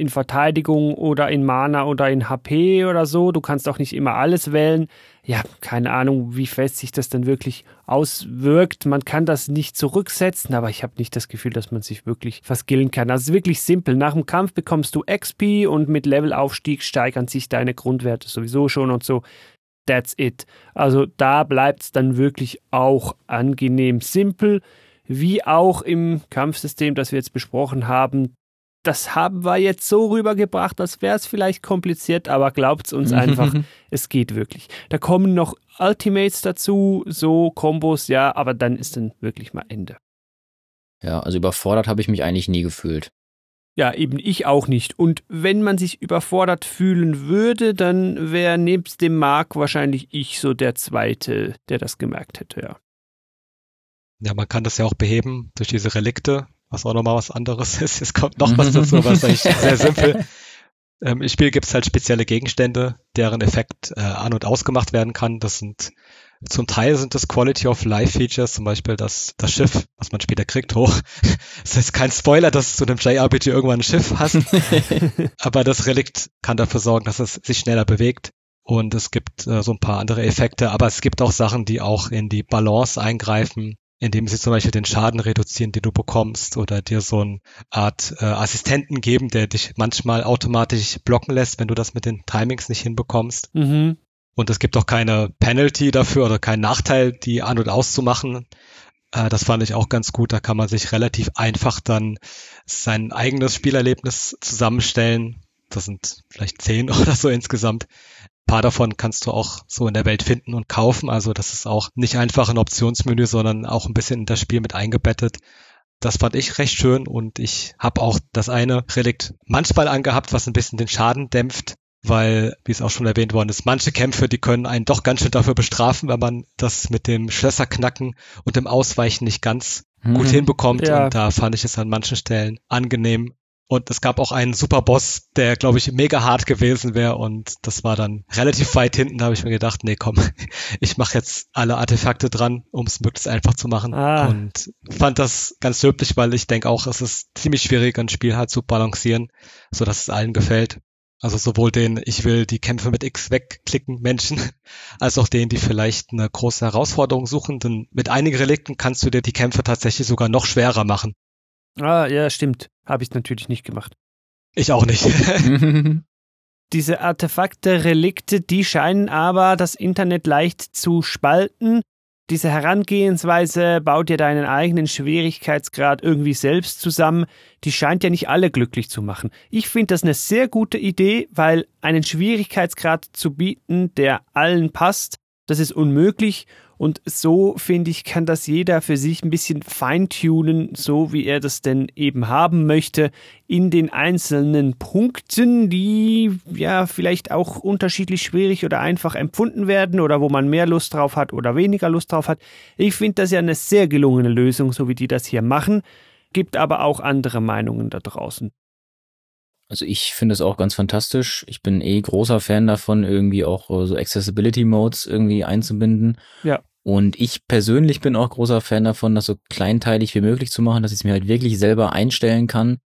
S1: in Verteidigung oder in Mana oder in HP oder so. Du kannst auch nicht immer alles wählen. Ja, keine Ahnung, wie fest sich das dann wirklich auswirkt. Man kann das nicht zurücksetzen, aber ich habe nicht das Gefühl, dass man sich wirklich verskillen kann. Es ist wirklich simpel. Nach dem Kampf bekommst du XP und mit Levelaufstieg steigern sich deine Grundwerte sowieso schon und so. That's it. Also da bleibt es dann wirklich auch angenehm simpel, wie auch im Kampfsystem, das wir jetzt besprochen haben. Das haben wir jetzt so rübergebracht, als wäre es vielleicht kompliziert, aber glaubt's uns einfach, [laughs] es geht wirklich. Da kommen noch Ultimates dazu, so Kombos, ja, aber dann ist dann wirklich mal Ende.
S4: Ja, also überfordert habe ich mich eigentlich nie gefühlt.
S1: Ja, eben ich auch nicht. Und wenn man sich überfordert fühlen würde, dann wäre nebst dem Mark wahrscheinlich ich so der Zweite, der das gemerkt hätte, ja.
S2: Ja, man kann das ja auch beheben durch diese Relikte, was auch nochmal was anderes [laughs] ist. Es kommt noch was dazu, was eigentlich [laughs] sehr simpel. Ähm, Im Spiel gibt es halt spezielle Gegenstände, deren Effekt äh, an- und ausgemacht werden kann. Das sind zum Teil sind das Quality of Life Features, zum Beispiel das, das Schiff, was man später kriegt, hoch. [laughs] Es ist kein Spoiler, dass du in einem JRPG irgendwann ein Schiff hast, aber das Relikt kann dafür sorgen, dass es sich schneller bewegt. Und es gibt äh, so ein paar andere Effekte, aber es gibt auch Sachen, die auch in die Balance eingreifen, indem sie zum Beispiel den Schaden reduzieren, den du bekommst, oder dir so eine Art äh, Assistenten geben, der dich manchmal automatisch blocken lässt, wenn du das mit den Timings nicht hinbekommst.
S1: Mhm.
S2: Und es gibt auch keine Penalty dafür oder keinen Nachteil, die an- und auszumachen. Äh, das fand ich auch ganz gut. Da kann man sich relativ einfach dann sein eigenes Spielerlebnis zusammenstellen. Das sind vielleicht zehn [laughs] oder so insgesamt. Paar davon kannst du auch so in der Welt finden und kaufen. Also das ist auch nicht einfach ein Optionsmenü, sondern auch ein bisschen in das Spiel mit eingebettet. Das fand ich recht schön und ich habe auch das eine Relikt manchmal angehabt, was ein bisschen den Schaden dämpft, weil, wie es auch schon erwähnt worden ist, manche Kämpfe, die können einen doch ganz schön dafür bestrafen, wenn man das mit dem Schlösserknacken und dem Ausweichen nicht ganz mhm. gut hinbekommt. Ja. Und da fand ich es an manchen Stellen angenehm, und es gab auch einen Superboss, der, glaube ich, mega hart gewesen wäre. Und das war dann relativ weit hinten. Da habe ich mir gedacht, nee, komm, [laughs] ich mache jetzt alle Artefakte dran, um es möglichst einfach zu machen. Ah. Und fand das ganz löblich, weil ich denke auch, es ist ziemlich schwierig, ein Spiel halt zu balancieren, so dass es allen gefällt. Also sowohl den, ich will die Kämpfe mit X wegklicken Menschen, [laughs] als auch denen, die vielleicht eine große Herausforderung suchen. Denn mit einigen Relikten kannst du dir die Kämpfe tatsächlich sogar noch schwerer machen.
S1: Ah, ja, stimmt. Habe ich natürlich nicht gemacht.
S2: Ich auch nicht. [laughs]
S1: Diese Artefakte, Relikte, die scheinen aber das Internet leicht zu spalten. Diese Herangehensweise baut dir deinen eigenen Schwierigkeitsgrad irgendwie selbst zusammen. Die scheint ja nicht alle glücklich zu machen. Ich finde das eine sehr gute Idee, weil einen Schwierigkeitsgrad zu bieten, der allen passt, das ist unmöglich und so, finde ich, kann das jeder für sich ein bisschen feintunen, so wie er das denn eben haben möchte, in den einzelnen Punkten, die ja vielleicht auch unterschiedlich schwierig oder einfach empfunden werden oder wo man mehr Lust drauf hat oder weniger Lust drauf hat. Ich finde das ja eine sehr gelungene Lösung, so wie die das hier machen, gibt aber auch andere Meinungen da draußen.
S4: Also ich finde es auch ganz fantastisch. Ich bin eh großer Fan davon, irgendwie auch äh, so Accessibility Modes irgendwie einzubinden.
S1: Ja.
S4: Und ich persönlich bin auch großer Fan davon, das so kleinteilig wie möglich zu machen, dass ich es mir halt wirklich selber einstellen kann.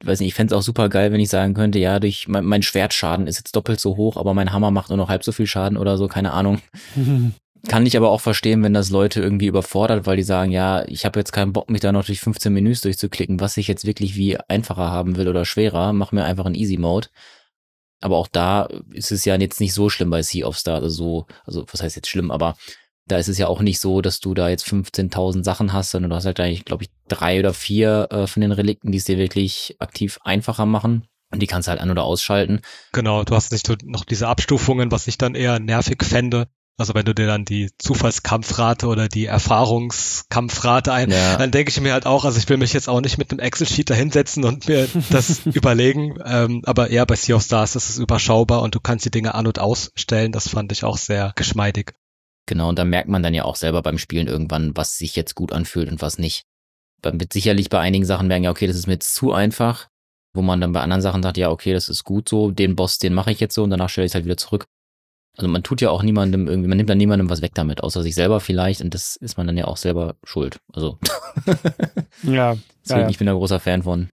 S4: Ich weiß nicht, ich fände es auch super geil, wenn ich sagen könnte, ja, durch mein, mein, Schwertschaden ist jetzt doppelt so hoch, aber mein Hammer macht nur noch halb so viel Schaden oder so, keine Ahnung. [laughs] Kann ich aber auch verstehen, wenn das Leute irgendwie überfordert, weil die sagen, ja, ich habe jetzt keinen Bock, mich da noch durch 15 Menüs durchzuklicken, was ich jetzt wirklich wie einfacher haben will oder schwerer, mach mir einfach einen Easy Mode. Aber auch da ist es ja jetzt nicht so schlimm bei Sea of Stars, also so, also was heißt jetzt schlimm, aber da ist es ja auch nicht so, dass du da jetzt 15.000 Sachen hast, sondern du hast halt eigentlich, glaube ich, drei oder vier äh, von den Relikten, die es dir wirklich aktiv einfacher machen. Und die kannst du halt an- oder ausschalten.
S2: Genau, du hast nicht noch diese Abstufungen, was ich dann eher nervig fände. Also wenn du dir dann die Zufallskampfrate oder die Erfahrungskampfrate ein, ja. dann denke ich mir halt auch, also ich will mich jetzt auch nicht mit einem Excel-Sheet da hinsetzen und mir [laughs] das überlegen. Ähm, aber eher bei Sea of Stars ist es überschaubar und du kannst die Dinge an- und ausstellen. Das fand ich auch sehr geschmeidig.
S4: Genau, und da merkt man dann ja auch selber beim Spielen irgendwann, was sich jetzt gut anfühlt und was nicht. Wird sicherlich bei einigen Sachen merken, ja, okay, das ist mir jetzt zu einfach, wo man dann bei anderen Sachen sagt, ja, okay, das ist gut so, den Boss, den mache ich jetzt so und danach stelle ich es halt wieder zurück. Also man tut ja auch niemandem irgendwie, man nimmt dann niemandem was weg damit, außer sich selber vielleicht und das ist man dann ja auch selber schuld. Also. [laughs] [laughs]
S1: ja.
S4: Deswegen,
S1: ja, ja.
S4: ich bin da großer Fan von.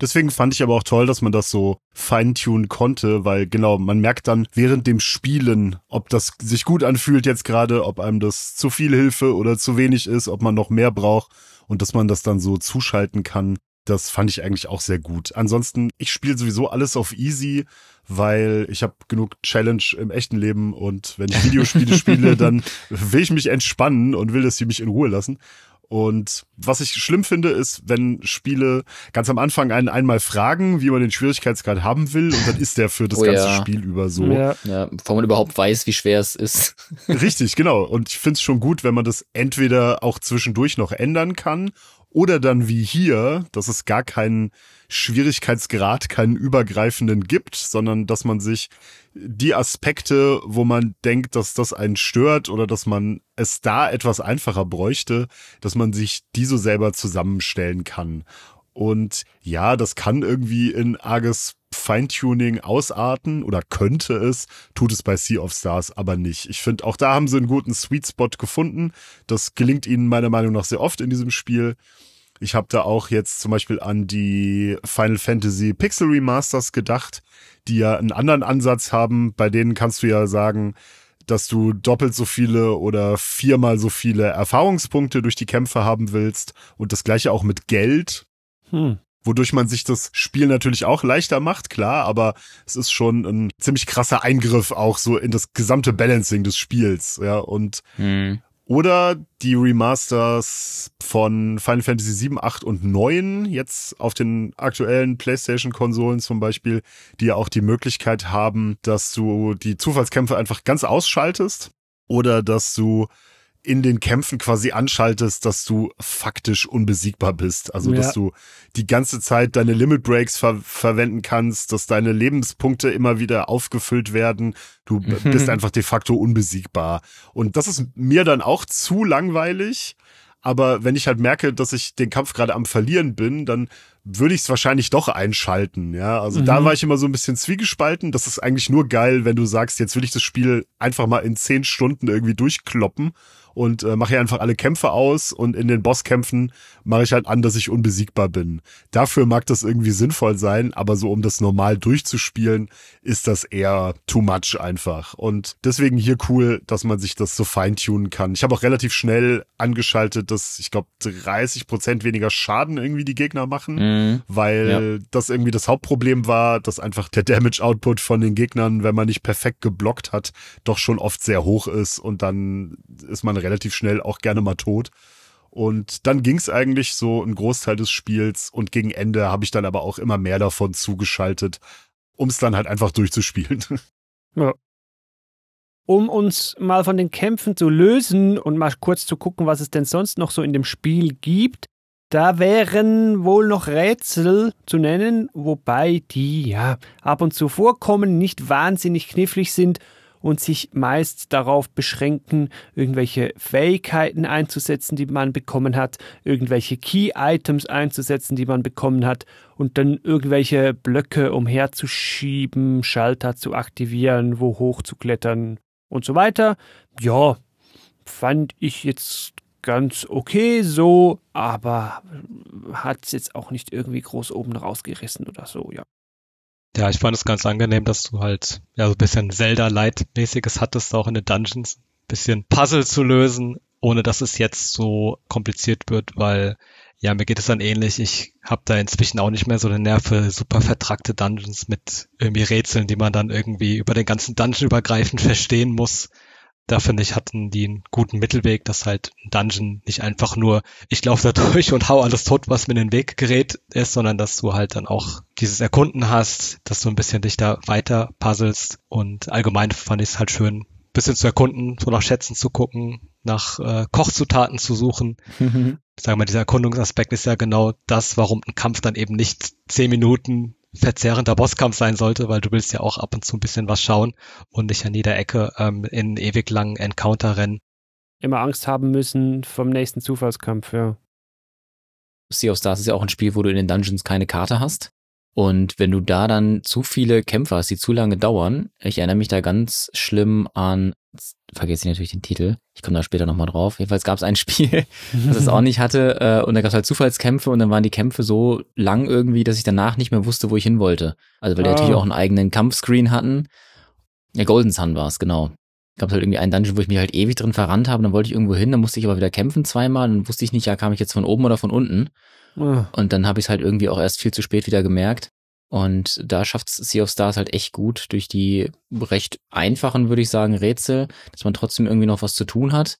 S3: Deswegen fand ich aber auch toll, dass man das so feintunen konnte, weil genau, man merkt dann während dem Spielen, ob das sich gut anfühlt jetzt gerade, ob einem das zu viel Hilfe oder zu wenig ist, ob man noch mehr braucht und dass man das dann so zuschalten kann. Das fand ich eigentlich auch sehr gut. Ansonsten, ich spiele sowieso alles auf easy, weil ich habe genug Challenge im echten Leben und wenn ich Videospiele spiele, [laughs] dann will ich mich entspannen und will, dass sie mich in Ruhe lassen. Und was ich schlimm finde, ist, wenn Spiele ganz am Anfang einen einmal fragen, wie man den Schwierigkeitsgrad haben will, und dann ist der für das oh, ganze ja. Spiel über so.
S4: Ja. ja, bevor man überhaupt weiß, wie schwer es ist. [laughs]
S3: Richtig, genau. Und ich finde es schon gut, wenn man das entweder auch zwischendurch noch ändern kann oder dann wie hier, dass es gar keinen Schwierigkeitsgrad, keinen übergreifenden gibt, sondern dass man sich die Aspekte, wo man denkt, dass das einen stört oder dass man es da etwas einfacher bräuchte, dass man sich die so selber zusammenstellen kann. Und ja, das kann irgendwie in arges Feintuning ausarten oder könnte es, tut es bei Sea of Stars aber nicht. Ich finde, auch da haben sie einen guten Sweet Spot gefunden. Das gelingt ihnen meiner Meinung nach sehr oft in diesem Spiel. Ich habe da auch jetzt zum Beispiel an die Final Fantasy Pixel Remasters gedacht, die ja einen anderen Ansatz haben. Bei denen kannst du ja sagen, dass du doppelt so viele oder viermal so viele Erfahrungspunkte durch die Kämpfe haben willst und das gleiche auch mit Geld. Hm. Wodurch man sich das Spiel natürlich auch leichter macht, klar, aber es ist schon ein ziemlich krasser Eingriff auch so in das gesamte Balancing des Spiels, ja, und
S4: hm
S3: Oder die Remasters von Final Fantasy 7, 8 und 9, jetzt auf den aktuellen PlayStation-Konsolen zum Beispiel, die ja auch die Möglichkeit haben, dass du die Zufallskämpfe einfach ganz ausschaltest oder dass du in den Kämpfen quasi anschaltest, dass du faktisch unbesiegbar bist. Also, ja. dass du die ganze Zeit deine Limit Breaks ver verwenden kannst, dass deine Lebenspunkte immer wieder aufgefüllt werden. Du mhm. bist einfach de facto unbesiegbar. Und das ist mir dann auch zu langweilig. Aber wenn ich halt merke, dass ich den Kampf gerade am Verlieren bin, dann würde ich es wahrscheinlich doch einschalten. Ja, also mhm. da war ich immer so ein bisschen zwiegespalten. Das ist eigentlich nur geil, wenn du sagst, jetzt will ich das Spiel einfach mal in zehn Stunden irgendwie durchkloppen und äh, mache hier einfach alle Kämpfe aus und in den Bosskämpfen mache ich halt an, dass ich unbesiegbar bin. Dafür mag das irgendwie sinnvoll sein, aber so um das normal durchzuspielen, ist das eher too much einfach. Und deswegen hier cool, dass man sich das so feintunen kann. Ich habe auch relativ schnell angeschaltet, dass ich glaube 30 Prozent weniger Schaden irgendwie die Gegner machen, mhm. weil ja. das irgendwie das Hauptproblem war, dass einfach der Damage Output von den Gegnern, wenn man nicht perfekt geblockt hat, doch schon oft sehr hoch ist und dann ist man relativ schnell auch gerne mal tot. Und dann ging es eigentlich so ein Großteil des Spiels und gegen Ende habe ich dann aber auch immer mehr davon zugeschaltet, um es dann halt einfach durchzuspielen. [laughs]
S1: Ja. Um uns mal von den Kämpfen zu lösen und mal kurz zu gucken, was es denn sonst noch so in dem Spiel gibt, da wären wohl noch Rätsel zu nennen, wobei die ja ab und zu vorkommen, nicht wahnsinnig knifflig sind und sich meist darauf beschränken, irgendwelche Fähigkeiten einzusetzen, die man bekommen hat, irgendwelche Key-Items einzusetzen, die man bekommen hat und dann irgendwelche Blöcke umherzuschieben, Schalter zu aktivieren, wo hoch zu klettern und so weiter. Ja, fand ich jetzt ganz okay so, aber hat es jetzt auch nicht irgendwie groß oben rausgerissen oder so, ja.
S2: Ja, ich fand es ganz angenehm, dass du halt ja so ein bisschen Zelda-Light-mäßiges hattest, auch in den Dungeons. Ein bisschen Puzzle zu lösen, ohne dass es jetzt so kompliziert wird, weil ja, mir geht es dann ähnlich. Ich habe da inzwischen auch nicht mehr so eine Nerve, super vertrackte Dungeons mit irgendwie Rätseln, die man dann irgendwie über den ganzen Dungeon übergreifend verstehen muss da finde ich, hatten die einen guten Mittelweg, dass halt ein Dungeon nicht einfach nur, ich laufe da [laughs] durch und hau alles tot, was mir in den Weg gerät ist, sondern dass du halt dann auch dieses Erkunden hast, dass du ein bisschen dich da weiter puzzelst und allgemein fand ich es halt schön, bisschen zu erkunden, so nach Schätzen zu gucken, nach äh, Kochzutaten zu suchen. Mhm. Sagen wir, dieser Erkundungsaspekt ist ja genau das, warum ein Kampf dann eben nicht zehn Minuten verzehrender Bosskampf sein sollte, weil du willst ja auch ab und zu ein bisschen was schauen und nicht an jeder Ecke ähm, in ewig langen Encounter rennen.
S1: Immer Angst haben müssen vom nächsten Zufallskampf, ja.
S4: Sea of Stars ist ja auch ein Spiel, wo du in den Dungeons keine Karte hast. Und wenn du da dann zu viele Kämpfe hast, die zu lange dauern, ich erinnere mich da ganz schlimm an, vergesse ich natürlich den Titel, ich komme da später nochmal drauf. Jedenfalls gab es ein [laughs] Spiel, das es auch nicht hatte, äh, und da gab es halt Zufallskämpfe und dann waren die Kämpfe so lang irgendwie, dass ich danach nicht mehr wusste, wo ich hin wollte. Also weil die oh. natürlich auch einen eigenen Kampfscreen hatten. Ja, Golden Sun war es, genau. Gab halt irgendwie einen Dungeon, wo ich mich halt ewig drin verrannt habe, dann wollte ich irgendwo hin, dann musste ich aber wieder kämpfen zweimal, dann wusste ich nicht, ja, kam ich jetzt von oben oder von unten. Und dann habe ich es halt irgendwie auch erst viel zu spät wieder gemerkt. Und da schafft Sea of Stars halt echt gut durch die recht einfachen, würde ich sagen, Rätsel, dass man trotzdem irgendwie noch was zu tun hat.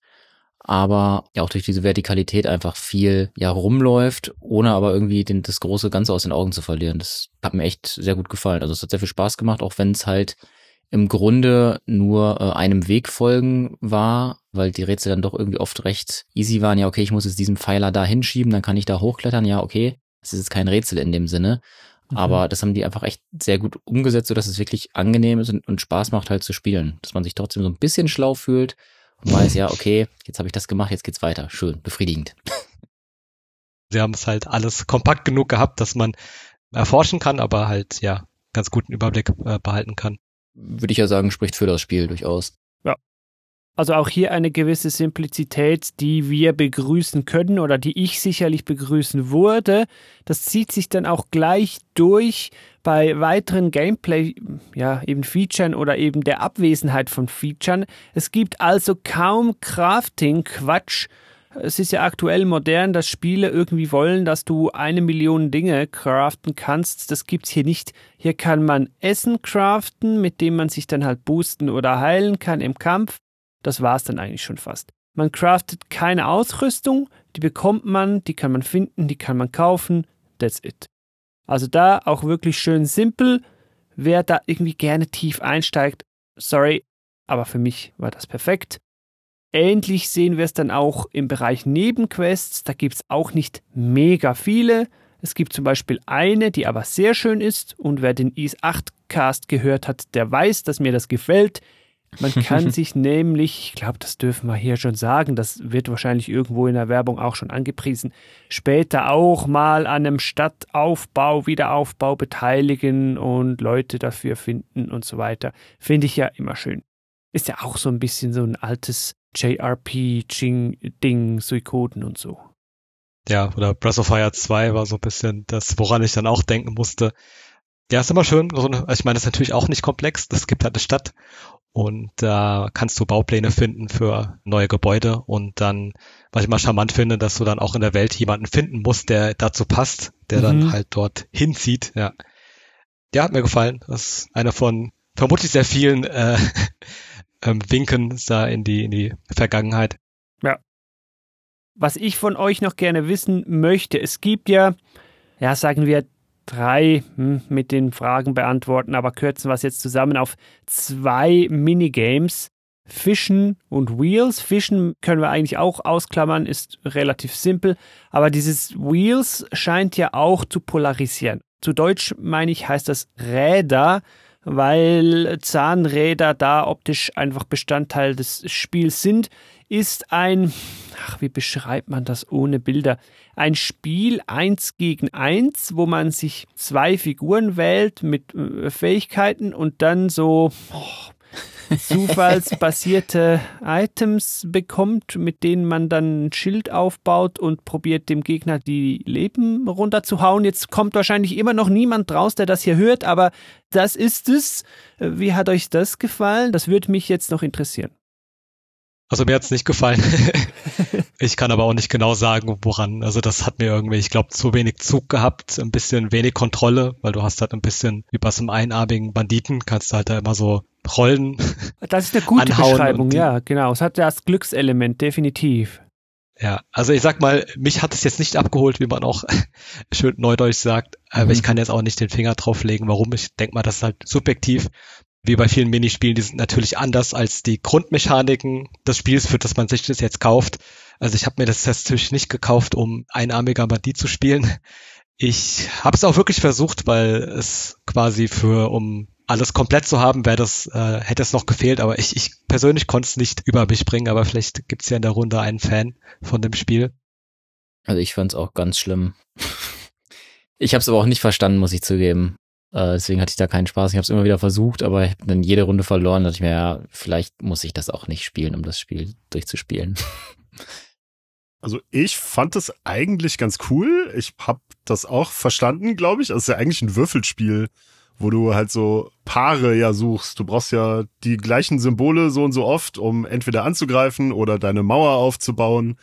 S4: Aber ja auch durch diese Vertikalität einfach viel ja rumläuft, ohne aber irgendwie den, das große Ganze aus den Augen zu verlieren. Das hat mir echt sehr gut gefallen. Also es hat sehr viel Spaß gemacht, auch wenn es halt im Grunde nur äh, einem Weg folgen war, weil die Rätsel dann doch irgendwie oft recht easy waren. Ja, okay, ich muss jetzt diesen Pfeiler da hinschieben, dann kann ich da hochklettern. Ja, okay, das ist jetzt kein Rätsel in dem Sinne. Mhm. Aber das haben die einfach echt sehr gut umgesetzt, sodass es wirklich angenehm ist und, und Spaß macht halt zu spielen. Dass man sich trotzdem so ein bisschen schlau fühlt und weiß, ja, okay, jetzt habe ich das gemacht, jetzt geht's weiter. Schön, befriedigend. [laughs]
S2: Sie haben es halt alles kompakt genug gehabt, dass man erforschen kann, aber halt, ja, ganz guten Überblick äh, behalten kann.
S4: Würde ich ja sagen, spricht für das Spiel durchaus.
S1: Also auch hier eine gewisse Simplizität, die wir begrüßen können oder die ich sicherlich begrüßen würde. Das zieht sich dann auch gleich durch bei weiteren Gameplay, ja, eben Featuren oder eben der Abwesenheit von Featuren. Es gibt also kaum Crafting-Quatsch. Es ist ja aktuell modern, dass Spiele irgendwie wollen, dass du eine Million Dinge craften kannst. Das gibt's hier nicht. Hier kann man Essen craften, mit dem man sich dann halt boosten oder heilen kann im Kampf. Das war's dann eigentlich schon fast. Man craftet keine Ausrüstung, die bekommt man, die kann man finden, die kann man kaufen. That's it. Also da auch wirklich schön simpel. Wer da irgendwie gerne tief einsteigt, sorry, aber für mich war das perfekt. Ähnlich sehen wir es dann auch im Bereich Nebenquests. Da gibt es auch nicht mega viele. Es gibt zum Beispiel eine, die aber sehr schön ist. Und wer den IS 8 Cast gehört hat, der weiß, dass mir das gefällt. Man kann [laughs] sich nämlich, ich glaube, das dürfen wir hier schon sagen, das wird wahrscheinlich irgendwo in der Werbung auch schon angepriesen, später auch mal an einem Stadtaufbau, Wiederaufbau beteiligen und Leute dafür finden und so weiter. Finde ich ja immer schön. Ist ja auch so ein bisschen so ein altes JRP-Ding, Suikoden und so.
S2: Ja, oder Breath of Fire 2 war so ein bisschen das, woran ich dann auch denken musste. Ja, ist immer schön. Ich meine, das ist natürlich auch nicht komplex. Es gibt halt eine Stadt und da äh, kannst du Baupläne finden für neue Gebäude und dann, was ich mal charmant finde, dass du dann auch in der Welt jemanden finden musst, der dazu passt, der mhm. dann halt dort hinzieht. Ja, der hat mir gefallen. Das ist einer von vermutlich sehr vielen äh, [laughs] ähm, Winken da in die in die Vergangenheit.
S1: Ja. Was ich von euch noch gerne wissen möchte, es gibt ja, ja, sagen wir drei hm, mit den Fragen beantworten, aber kürzen wir es jetzt zusammen auf zwei Minigames. Fischen und Wheels. Fischen können wir eigentlich auch ausklammern, ist relativ simpel. Aber dieses Wheels scheint ja auch zu polarisieren. Zu Deutsch meine ich, heißt das Räder, weil Zahnräder da optisch einfach Bestandteil des Spiels sind ist ein, ach, wie beschreibt man das ohne Bilder? Ein Spiel eins gegen eins, wo man sich zwei Figuren wählt mit äh, Fähigkeiten und dann so oh, [laughs] zufallsbasierte Items bekommt, mit denen man dann ein Schild aufbaut und probiert dem Gegner die Leben runterzuhauen. Jetzt kommt wahrscheinlich immer noch niemand raus, der das hier hört, aber das ist es. Wie hat euch das gefallen? Das würde mich jetzt noch interessieren.
S2: Also mir hat's nicht gefallen. [laughs] ich kann aber auch nicht genau sagen, woran. Also das hat mir irgendwie, ich glaube, zu wenig Zug gehabt, ein bisschen wenig Kontrolle, weil du hast halt ein bisschen wie bei so einem einarmigen Banditen, kannst du halt da immer so rollen. [laughs]
S1: Das ist eine gute Beschreibung, ja, genau. Es hat das Glückselement, definitiv.
S2: Ja, also ich sag mal, mich hat es jetzt nicht abgeholt, wie man auch [laughs] schön neudeutsch sagt, aber mhm. ich kann jetzt auch nicht den Finger drauflegen, warum. Ich denke mal, das ist halt subjektiv wie bei vielen Minispielen, die sind natürlich anders als die Grundmechaniken des Spiels, für das man sich das jetzt kauft. Also ich habe mir das natürlich nicht gekauft, um einarmiger Bandit zu spielen. Ich habe es auch wirklich versucht, weil es quasi für, um alles komplett zu haben, wäre das, äh, hätte es noch gefehlt, aber ich, ich persönlich konnte es nicht über mich bringen, aber vielleicht gibt's ja in der Runde einen Fan von dem Spiel.
S4: Also ich fand es auch ganz schlimm. [laughs] Ich habe es aber auch nicht verstanden, muss ich zugeben. Äh, deswegen hatte ich da keinen Spaß. Ich habe es immer wieder versucht, aber ich habe dann jede Runde verloren. Da dachte ich mir, ja, vielleicht muss ich das auch nicht spielen, um das Spiel durchzuspielen. [laughs]
S3: Also ich fand das eigentlich ganz cool. Ich habe das auch verstanden, glaube ich. Also es ist ja eigentlich ein Würfelspiel, wo du halt so Paare ja suchst. Du brauchst ja die gleichen Symbole so und so oft, um entweder anzugreifen oder deine Mauer aufzubauen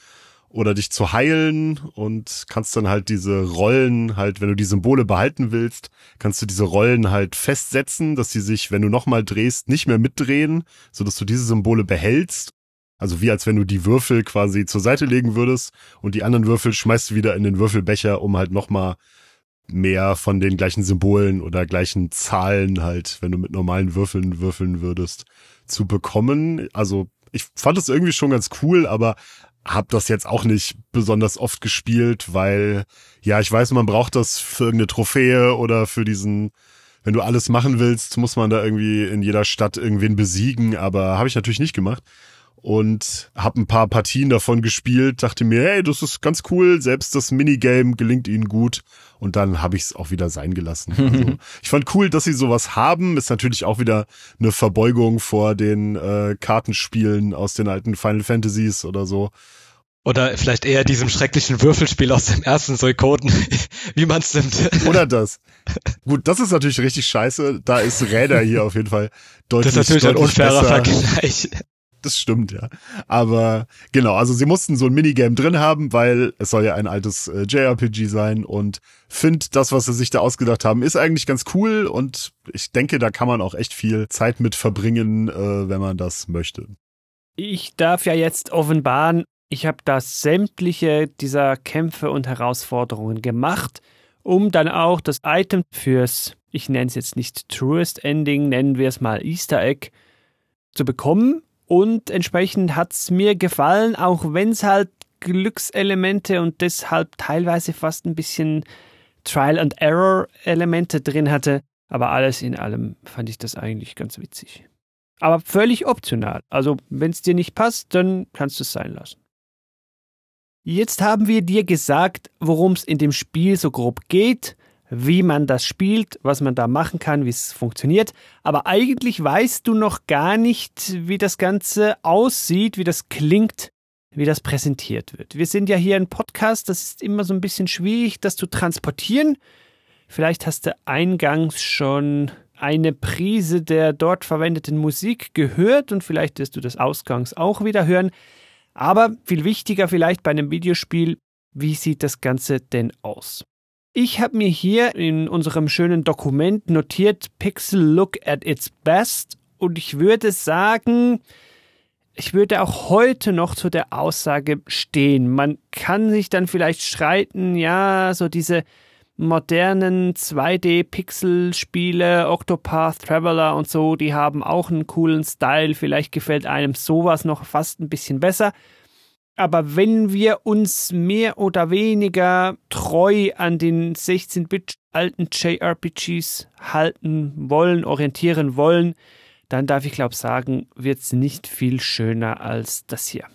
S3: oder dich zu heilen und kannst dann halt diese Rollen halt, wenn du die Symbole behalten willst, kannst du diese Rollen halt festsetzen, dass sie sich, wenn du nochmal drehst, nicht mehr mitdrehen, so dass du diese Symbole behältst. Also wie als wenn du die Würfel quasi zur Seite legen würdest und die anderen Würfel schmeißt du wieder in den Würfelbecher, um halt nochmal mehr von den gleichen Symbolen oder gleichen Zahlen halt, wenn du mit normalen Würfeln würfeln würdest, zu bekommen. Also ich fand es irgendwie schon ganz cool, aber habe das jetzt auch nicht besonders oft gespielt, weil ja, ich weiß, man braucht das für irgendeine Trophäe oder für diesen wenn du alles machen willst, muss man da irgendwie in jeder Stadt irgendwen besiegen, aber habe ich natürlich nicht gemacht und habe ein paar Partien davon gespielt, dachte mir, hey, das ist ganz cool, selbst das Minigame gelingt ihnen gut und dann habe ich es auch wieder sein gelassen. [laughs] Also, ich fand cool, dass sie sowas haben, ist natürlich auch wieder eine Verbeugung vor den äh, Kartenspielen aus den alten Final Fantasies oder so.
S2: Oder vielleicht eher diesem schrecklichen Würfelspiel aus dem ersten Suikoden, [laughs] wie man es nimmt.
S3: Oder das. [laughs] Gut, das ist natürlich richtig scheiße. Da ist Räder hier auf jeden Fall deutlich
S2: Das ist natürlich ein unfairer besser. Vergleich
S3: das stimmt, ja. Aber genau, also sie mussten so ein Minigame drin haben, weil es soll ja ein altes äh, JRPG sein und find das, was sie sich da ausgedacht haben, ist eigentlich ganz cool und ich denke, da kann man auch echt viel Zeit mit verbringen, äh, wenn man das möchte.
S1: Ich darf ja jetzt offenbaren, ich habe da sämtliche dieser Kämpfe und Herausforderungen gemacht, um dann auch das Item fürs, ich nenne es jetzt nicht Truest Ending, nennen wir es mal Easter Egg, zu bekommen. Und entsprechend hat es mir gefallen, auch wenn es halt Glückselemente und deshalb teilweise fast ein bisschen Trial and Error Elemente drin hatte. Aber alles in allem fand ich das eigentlich ganz witzig. Aber völlig optional. Also, wenn es dir nicht passt, dann kannst du es sein lassen. Jetzt haben wir dir gesagt, worum es in dem Spiel so grob geht, wie man das spielt, was man da machen kann, wie es funktioniert. Aber eigentlich weißt du noch gar nicht, wie das Ganze aussieht, wie das klingt, wie das präsentiert wird. Wir sind ja hier ein Podcast, das ist immer so ein bisschen schwierig, das zu transportieren. Vielleicht hast du eingangs schon eine Prise der dort verwendeten Musik gehört und vielleicht wirst du das ausgangs auch wieder hören. Aber viel wichtiger vielleicht bei einem Videospiel, wie sieht das Ganze denn aus? Ich habe mir hier in unserem schönen Dokument notiert Pixel Look at its Best und ich würde sagen, ich würde auch heute noch zu der Aussage stehen. Man kann sich dann vielleicht streiten, ja, so diese modernen 2D-Pixel-Spiele, Octopath Traveler und so, die haben auch einen coolen Style. Vielleicht gefällt einem sowas noch fast ein bisschen besser. Aber wenn wir uns mehr oder weniger treu an den 16-Bit alten JRPGs halten wollen, orientieren wollen, dann darf ich glaube sagen, wird es nicht viel schöner als das hier.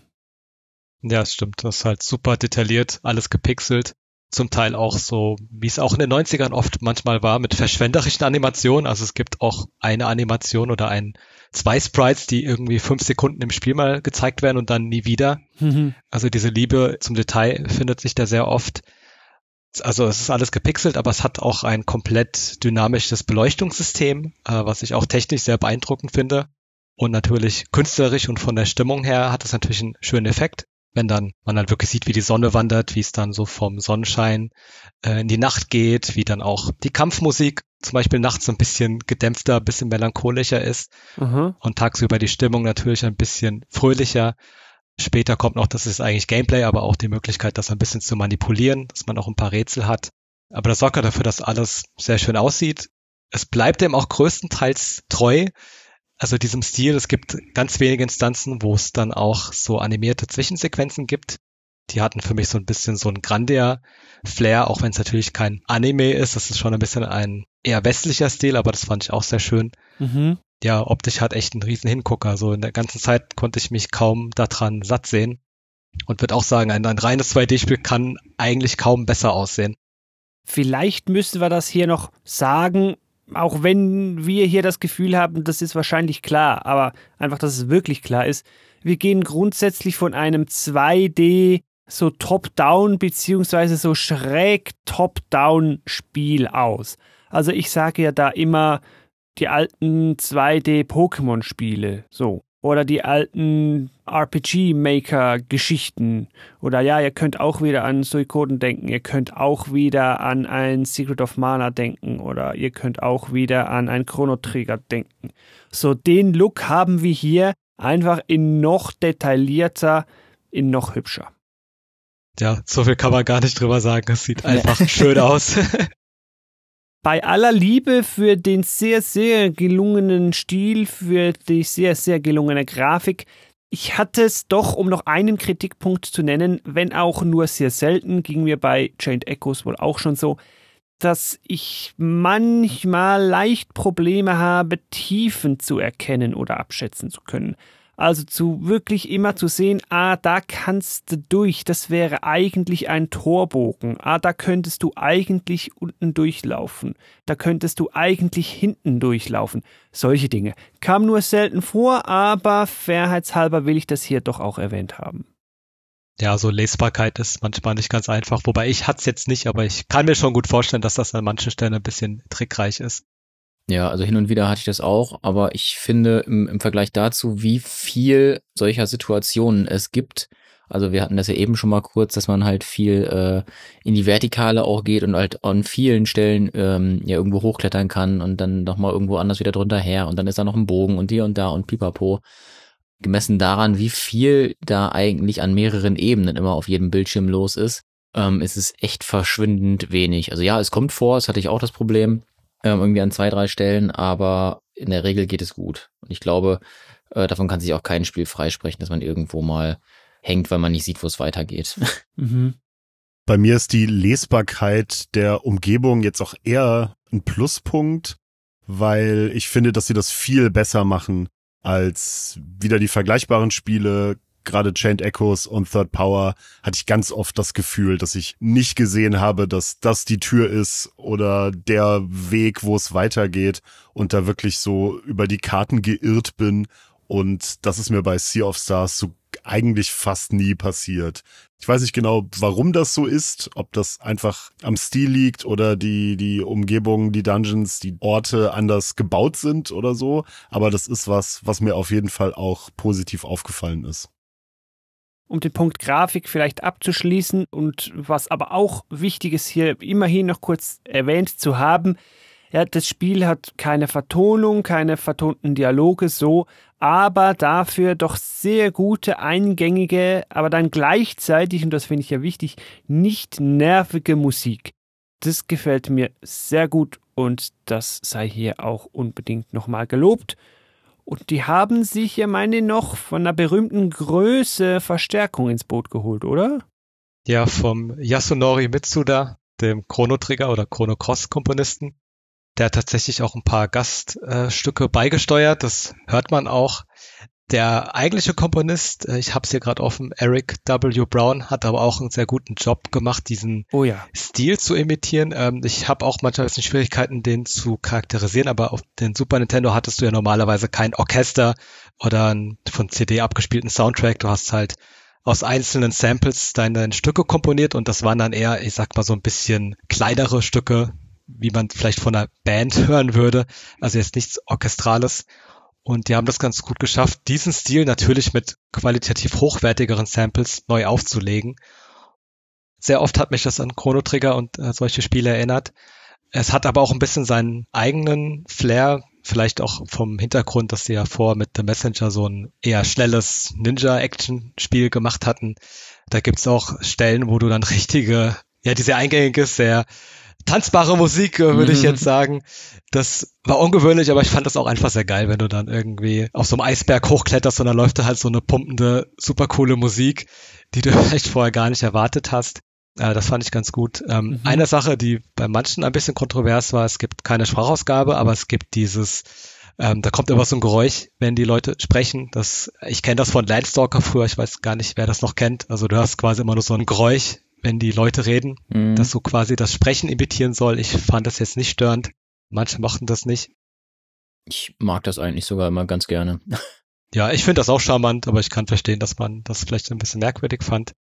S2: Ja, es stimmt. Das ist halt super detailliert, alles gepixelt zum Teil auch so, wie es auch in den 90ern oft manchmal war, mit verschwenderischen Animationen. Also es gibt auch eine Animation oder ein, zwei Sprites, die irgendwie fünf Sekunden im Spiel mal gezeigt werden und dann nie wieder. Mhm. Also diese Liebe zum Detail findet sich da sehr oft. Also es ist alles gepixelt, aber es hat auch ein komplett dynamisches Beleuchtungssystem, äh, was ich auch technisch sehr beeindruckend finde. Und natürlich künstlerisch und von der Stimmung her hat es natürlich einen schönen Effekt wenn dann man dann wirklich sieht, wie die Sonne wandert, wie es dann so vom Sonnenschein äh, in die Nacht geht, wie dann auch die Kampfmusik zum Beispiel nachts so ein bisschen gedämpfter, ein bisschen melancholischer ist mhm. und tagsüber die Stimmung natürlich ein bisschen fröhlicher. Später kommt noch, das ist eigentlich Gameplay, aber auch die Möglichkeit, das ein bisschen zu manipulieren, dass man auch ein paar Rätsel hat. Aber das sorgt ja dafür, dass alles sehr schön aussieht. Es bleibt dem auch größtenteils treu also diesem Stil. Es gibt ganz wenige Instanzen, wo es dann auch so animierte Zwischensequenzen gibt. Die hatten für mich so ein bisschen so ein Grandia-Flair, auch wenn es natürlich kein Anime ist. Das ist schon ein bisschen ein eher westlicher Stil, aber das fand ich auch sehr schön. Mhm. Ja, optisch hat echt einen riesen Hingucker. Also in der ganzen Zeit konnte ich mich kaum daran satt sehen. Und würde auch sagen, ein, ein reines 2D-Spiel kann eigentlich kaum besser aussehen.
S1: Vielleicht müssen wir das hier noch sagen, auch wenn wir hier das Gefühl haben, das ist wahrscheinlich klar, aber einfach, dass es wirklich klar ist, wir gehen grundsätzlich von einem 2D so Top-Down beziehungsweise so schräg Top-Down Spiel aus. Also ich sage ja da immer die alten 2D Pokémon Spiele, so oder die alten RPG-Maker-Geschichten. Oder ja, ihr könnt auch wieder an Suikoden denken, ihr könnt auch wieder an ein Secret of Mana denken oder ihr könnt auch wieder an ein Chrono Trigger denken. So den Look haben wir hier einfach in noch detaillierter, in noch hübscher.
S2: Ja, so viel kann man gar nicht drüber sagen. Es sieht einfach schön [laughs] aus.
S1: Bei aller Liebe für den sehr, sehr gelungenen Stil, für die sehr, sehr gelungene Grafik, ich hatte es doch, um noch einen Kritikpunkt zu nennen, wenn auch nur sehr selten, ging mir bei Chained Echoes wohl auch schon so, dass ich manchmal leicht Probleme habe, Tiefen zu erkennen oder abschätzen zu können. Also zu wirklich immer zu sehen, ah, da kannst du durch, das wäre eigentlich ein Torbogen. Ah, da könntest du eigentlich unten durchlaufen. Da könntest du eigentlich hinten durchlaufen. Solche Dinge. Kam nur selten vor, aber fairheitshalber will ich das hier doch auch erwähnt haben.
S2: Ja, so Lesbarkeit ist manchmal nicht ganz einfach, wobei ich hat's jetzt nicht, aber ich kann mir schon gut vorstellen, dass das an manchen Stellen ein bisschen trickreich ist.
S4: Ja, also hin und wieder hatte ich das auch, aber ich finde im, im Vergleich dazu, wie viel solcher Situationen es gibt, also wir hatten das ja eben schon mal kurz, dass man halt viel äh, in die Vertikale auch geht und halt an vielen Stellen ähm, ja irgendwo hochklettern kann und dann nochmal irgendwo anders wieder drunter her und dann ist da noch ein Bogen und hier und da und pipapo. gemessen daran, wie viel da eigentlich an mehreren Ebenen immer auf jedem Bildschirm los ist, ähm, ist es echt verschwindend wenig. Also ja, es kommt vor, das hatte ich auch das Problem, ähm, irgendwie an zwei, drei Stellen, aber in der Regel geht es gut. Und ich glaube, äh, davon kann sich auch kein Spiel freisprechen, dass man irgendwo mal hängt, weil man nicht sieht, wo es weitergeht. [laughs]
S1: Mhm.
S3: Bei mir ist die Lesbarkeit der Umgebung jetzt auch eher ein Pluspunkt, weil ich finde, dass sie das viel besser machen als wieder die vergleichbaren Spiele. Gerade Chained Echoes und Third Power hatte ich ganz oft das Gefühl, dass ich nicht gesehen habe, dass das die Tür ist oder der Weg, wo es weitergeht und da wirklich so über die Karten geirrt bin. Und das ist mir bei Sea of Stars so eigentlich fast nie passiert. Ich weiß nicht genau, warum das so ist, ob das einfach am Stil liegt oder die, die Umgebung, die Dungeons, die Orte anders gebaut sind oder so. Aber das ist was, was mir auf jeden Fall auch positiv aufgefallen ist.
S1: Um den Punkt Grafik vielleicht abzuschließen und was aber auch wichtig ist hier immerhin noch kurz erwähnt zu haben, ja, das Spiel hat keine Vertonung, keine vertonten Dialoge so, aber dafür doch sehr gute, eingängige, aber dann gleichzeitig, und das finde ich ja wichtig, nicht nervige Musik. Das gefällt mir sehr gut und das sei hier auch unbedingt nochmal gelobt. Und die haben sich ja meine noch von einer berühmten Größe Verstärkung ins Boot geholt, oder?
S2: Ja, vom Yasunori Mitsuda, dem Chrono Trigger oder Chrono Cross Komponisten. Der hat tatsächlich auch ein paar Gaststücke beigesteuert, das hört man auch. Der eigentliche Komponist, äh, ich habe es hier gerade offen, Eric W. Brown, hat aber auch einen sehr guten Job gemacht, diesen
S1: oh ja.
S2: Stil zu imitieren. Ähm, ich habe auch manchmal ein bisschen Schwierigkeiten, den zu charakterisieren, aber auf den Super Nintendo hattest du ja normalerweise kein Orchester oder einen von CD abgespielten Soundtrack. Du hast halt aus einzelnen Samples deine Stücke komponiert und das waren dann eher, ich sag mal, so ein bisschen kleinere Stücke, wie man vielleicht von einer Band [laughs] hören würde. Also jetzt nichts Orchestrales. Und die haben das ganz gut geschafft, diesen Stil natürlich mit qualitativ hochwertigeren Samples neu aufzulegen. Sehr oft hat mich das an Chrono Trigger und äh, solche Spiele erinnert. Es hat aber auch ein bisschen seinen eigenen Flair, vielleicht auch vom Hintergrund, dass sie ja vor mit The Messenger so ein eher schnelles Ninja-Action-Spiel gemacht hatten. Da gibt's auch Stellen, wo du dann [laughs] richtige, ja, diese eingängige, sehr tanzbare Musik, äh, würde ich jetzt sagen. Das war ungewöhnlich, aber ich fand das auch einfach sehr geil, wenn du dann irgendwie auf so einem Eisberg hochkletterst und dann läuft da halt so eine pumpende, super coole Musik, die du [laughs] vielleicht vorher gar nicht erwartet hast. Äh, das fand ich ganz gut. Ähm, mhm. Eine Sache, die bei manchen ein bisschen kontrovers war, es gibt keine Sprachausgabe, aber es gibt dieses ähm, da kommt immer so ein Geräusch, wenn die Leute sprechen. Das, ich kenne das von Landstalker früher, ich weiß gar nicht, wer das noch kennt. Also du hörst quasi immer nur so ein Geräusch, wenn die Leute reden, mhm. dass so quasi das Sprechen imitieren soll. Ich fand das jetzt nicht störend. Manche mochten das nicht.
S4: Ich mag das eigentlich sogar immer ganz gerne. [laughs]
S2: Ja, ich finde das auch charmant, aber ich kann verstehen, dass man das vielleicht ein bisschen merkwürdig fand.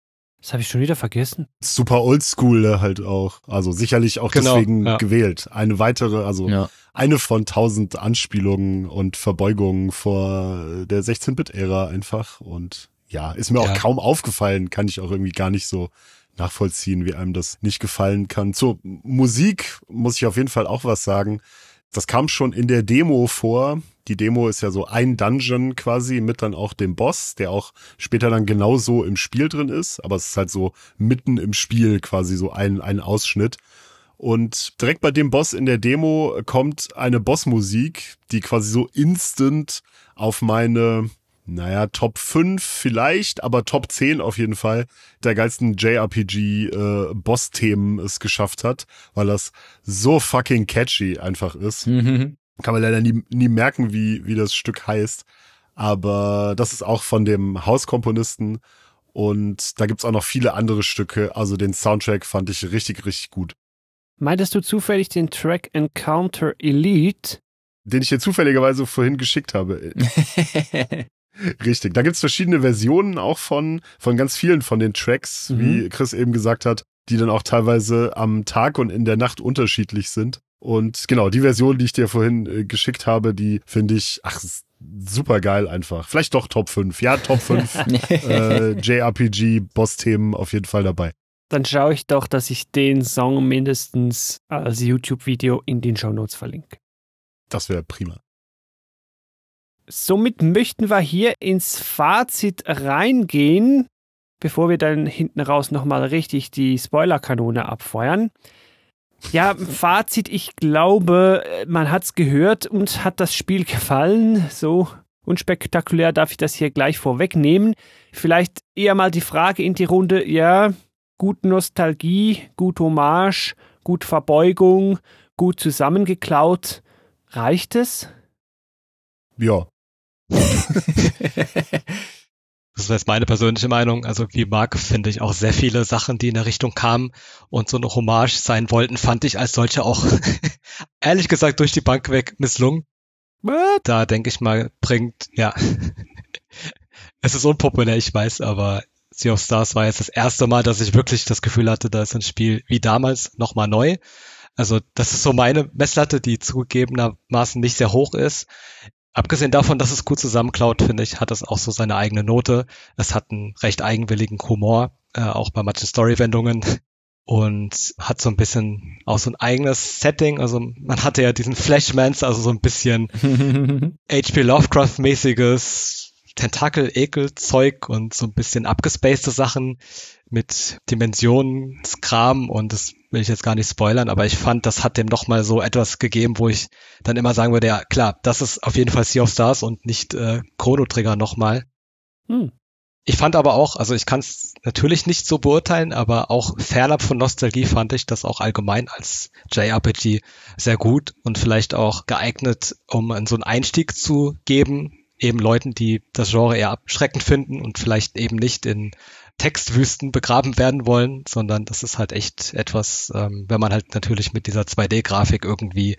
S1: Das habe ich schon wieder vergessen.
S3: Super oldschool halt auch. Also sicherlich auch genau, deswegen ja. gewählt. Eine weitere, also ja. eine von tausend Anspielungen und Verbeugungen vor der 16-Bit-Ära einfach. Und ja, ist mir ja. auch kaum aufgefallen, kann ich auch irgendwie gar nicht so nachvollziehen, wie einem das nicht gefallen kann. Zur Musik muss ich auf jeden Fall auch was sagen. Das kam schon in der Demo vor. Die Demo ist ja so ein Dungeon quasi mit dann auch dem Boss, der auch später dann genauso im Spiel drin ist. Aber es ist halt so mitten im Spiel quasi so ein, ein Ausschnitt. Und direkt bei dem Boss in der Demo kommt eine Bossmusik, die quasi so instant auf meine naja, Top 5 vielleicht, aber Top 10 auf jeden Fall der geilsten JRPG-Boss-Themen äh, es geschafft hat, weil das so fucking catchy einfach ist. Mhm. Kann man leider nie, nie merken, wie, wie das Stück heißt. Aber das ist auch von dem Hauskomponisten. Und da gibt's auch noch viele andere Stücke. Also den Soundtrack fand ich richtig, richtig gut.
S1: Meintest du zufällig den Track Encounter Elite?
S3: Den ich dir zufälligerweise vorhin geschickt habe. [laughs] Richtig. Da gibt's verschiedene Versionen auch von, von ganz vielen von den Tracks, mhm. wie Chris eben gesagt hat, die dann auch teilweise am Tag und in der Nacht unterschiedlich sind. Und genau, die Version, die ich dir vorhin äh, geschickt habe, die finde ich, ach, super geil einfach. Vielleicht doch Top 5. Ja, Top 5 [laughs] äh, JRPG-Boss-Themen auf jeden Fall dabei.
S1: Dann schaue ich doch, dass ich den Song mindestens als YouTube-Video in den Show Notes verlinke.
S3: Das wäre prima.
S1: Somit möchten wir hier ins Fazit reingehen, bevor wir dann hinten raus nochmal richtig die Spoilerkanone abfeuern. Ja, Fazit, ich glaube, man hat es gehört und hat das Spiel gefallen. So unspektakulär darf ich das hier gleich vorwegnehmen. Vielleicht eher mal die Frage in die Runde, ja, gut Nostalgie, gut Hommage, gut Verbeugung, gut zusammengeklaut. Reicht es?
S3: Ja. [laughs]
S2: Das ist jetzt meine persönliche Meinung. Also wie Marc finde ich auch sehr viele Sachen, die in der Richtung kamen und so eine Hommage sein wollten, fand ich als solche auch [laughs] ehrlich gesagt durch die Bank weg misslungen. Da denke ich mal, bringt, ja. [laughs] es ist unpopulär, ich weiß, aber Sea of Stars war jetzt das erste Mal, dass ich wirklich das Gefühl hatte, da ist ein Spiel wie damals nochmal neu. Also das ist so meine Messlatte, die zugegebenermaßen nicht sehr hoch ist. Abgesehen davon, dass es gut zusammenklaut, finde ich, hat es auch so seine eigene Note. Es hat einen recht eigenwilligen Humor, äh, auch bei manchen Storywendungen und hat so ein bisschen auch so ein eigenes Setting. Also man hatte ja diesen Flashmans, also so ein bisschen [laughs] H.P. Lovecraft-mäßiges Tentakel-Ekel-Zeug und so ein bisschen abgespacede Sachen mit Dimensionskram und das will ich jetzt gar nicht spoilern, aber ich fand, das hat dem nochmal so etwas gegeben, wo ich dann immer sagen würde, ja klar, das ist auf jeden Fall Sea of Stars und nicht äh, Chrono Trigger nochmal.
S1: Hm.
S2: Ich fand aber auch, also ich kann es natürlich nicht so beurteilen, aber auch fernab von Nostalgie fand ich das auch allgemein als JRPG sehr gut und vielleicht auch geeignet, um so einen Einstieg zu geben, eben Leuten, die das Genre eher abschreckend finden und vielleicht eben nicht in Textwüsten begraben werden wollen, sondern das ist halt echt etwas, ähm, wenn man halt natürlich mit dieser 2D-Grafik irgendwie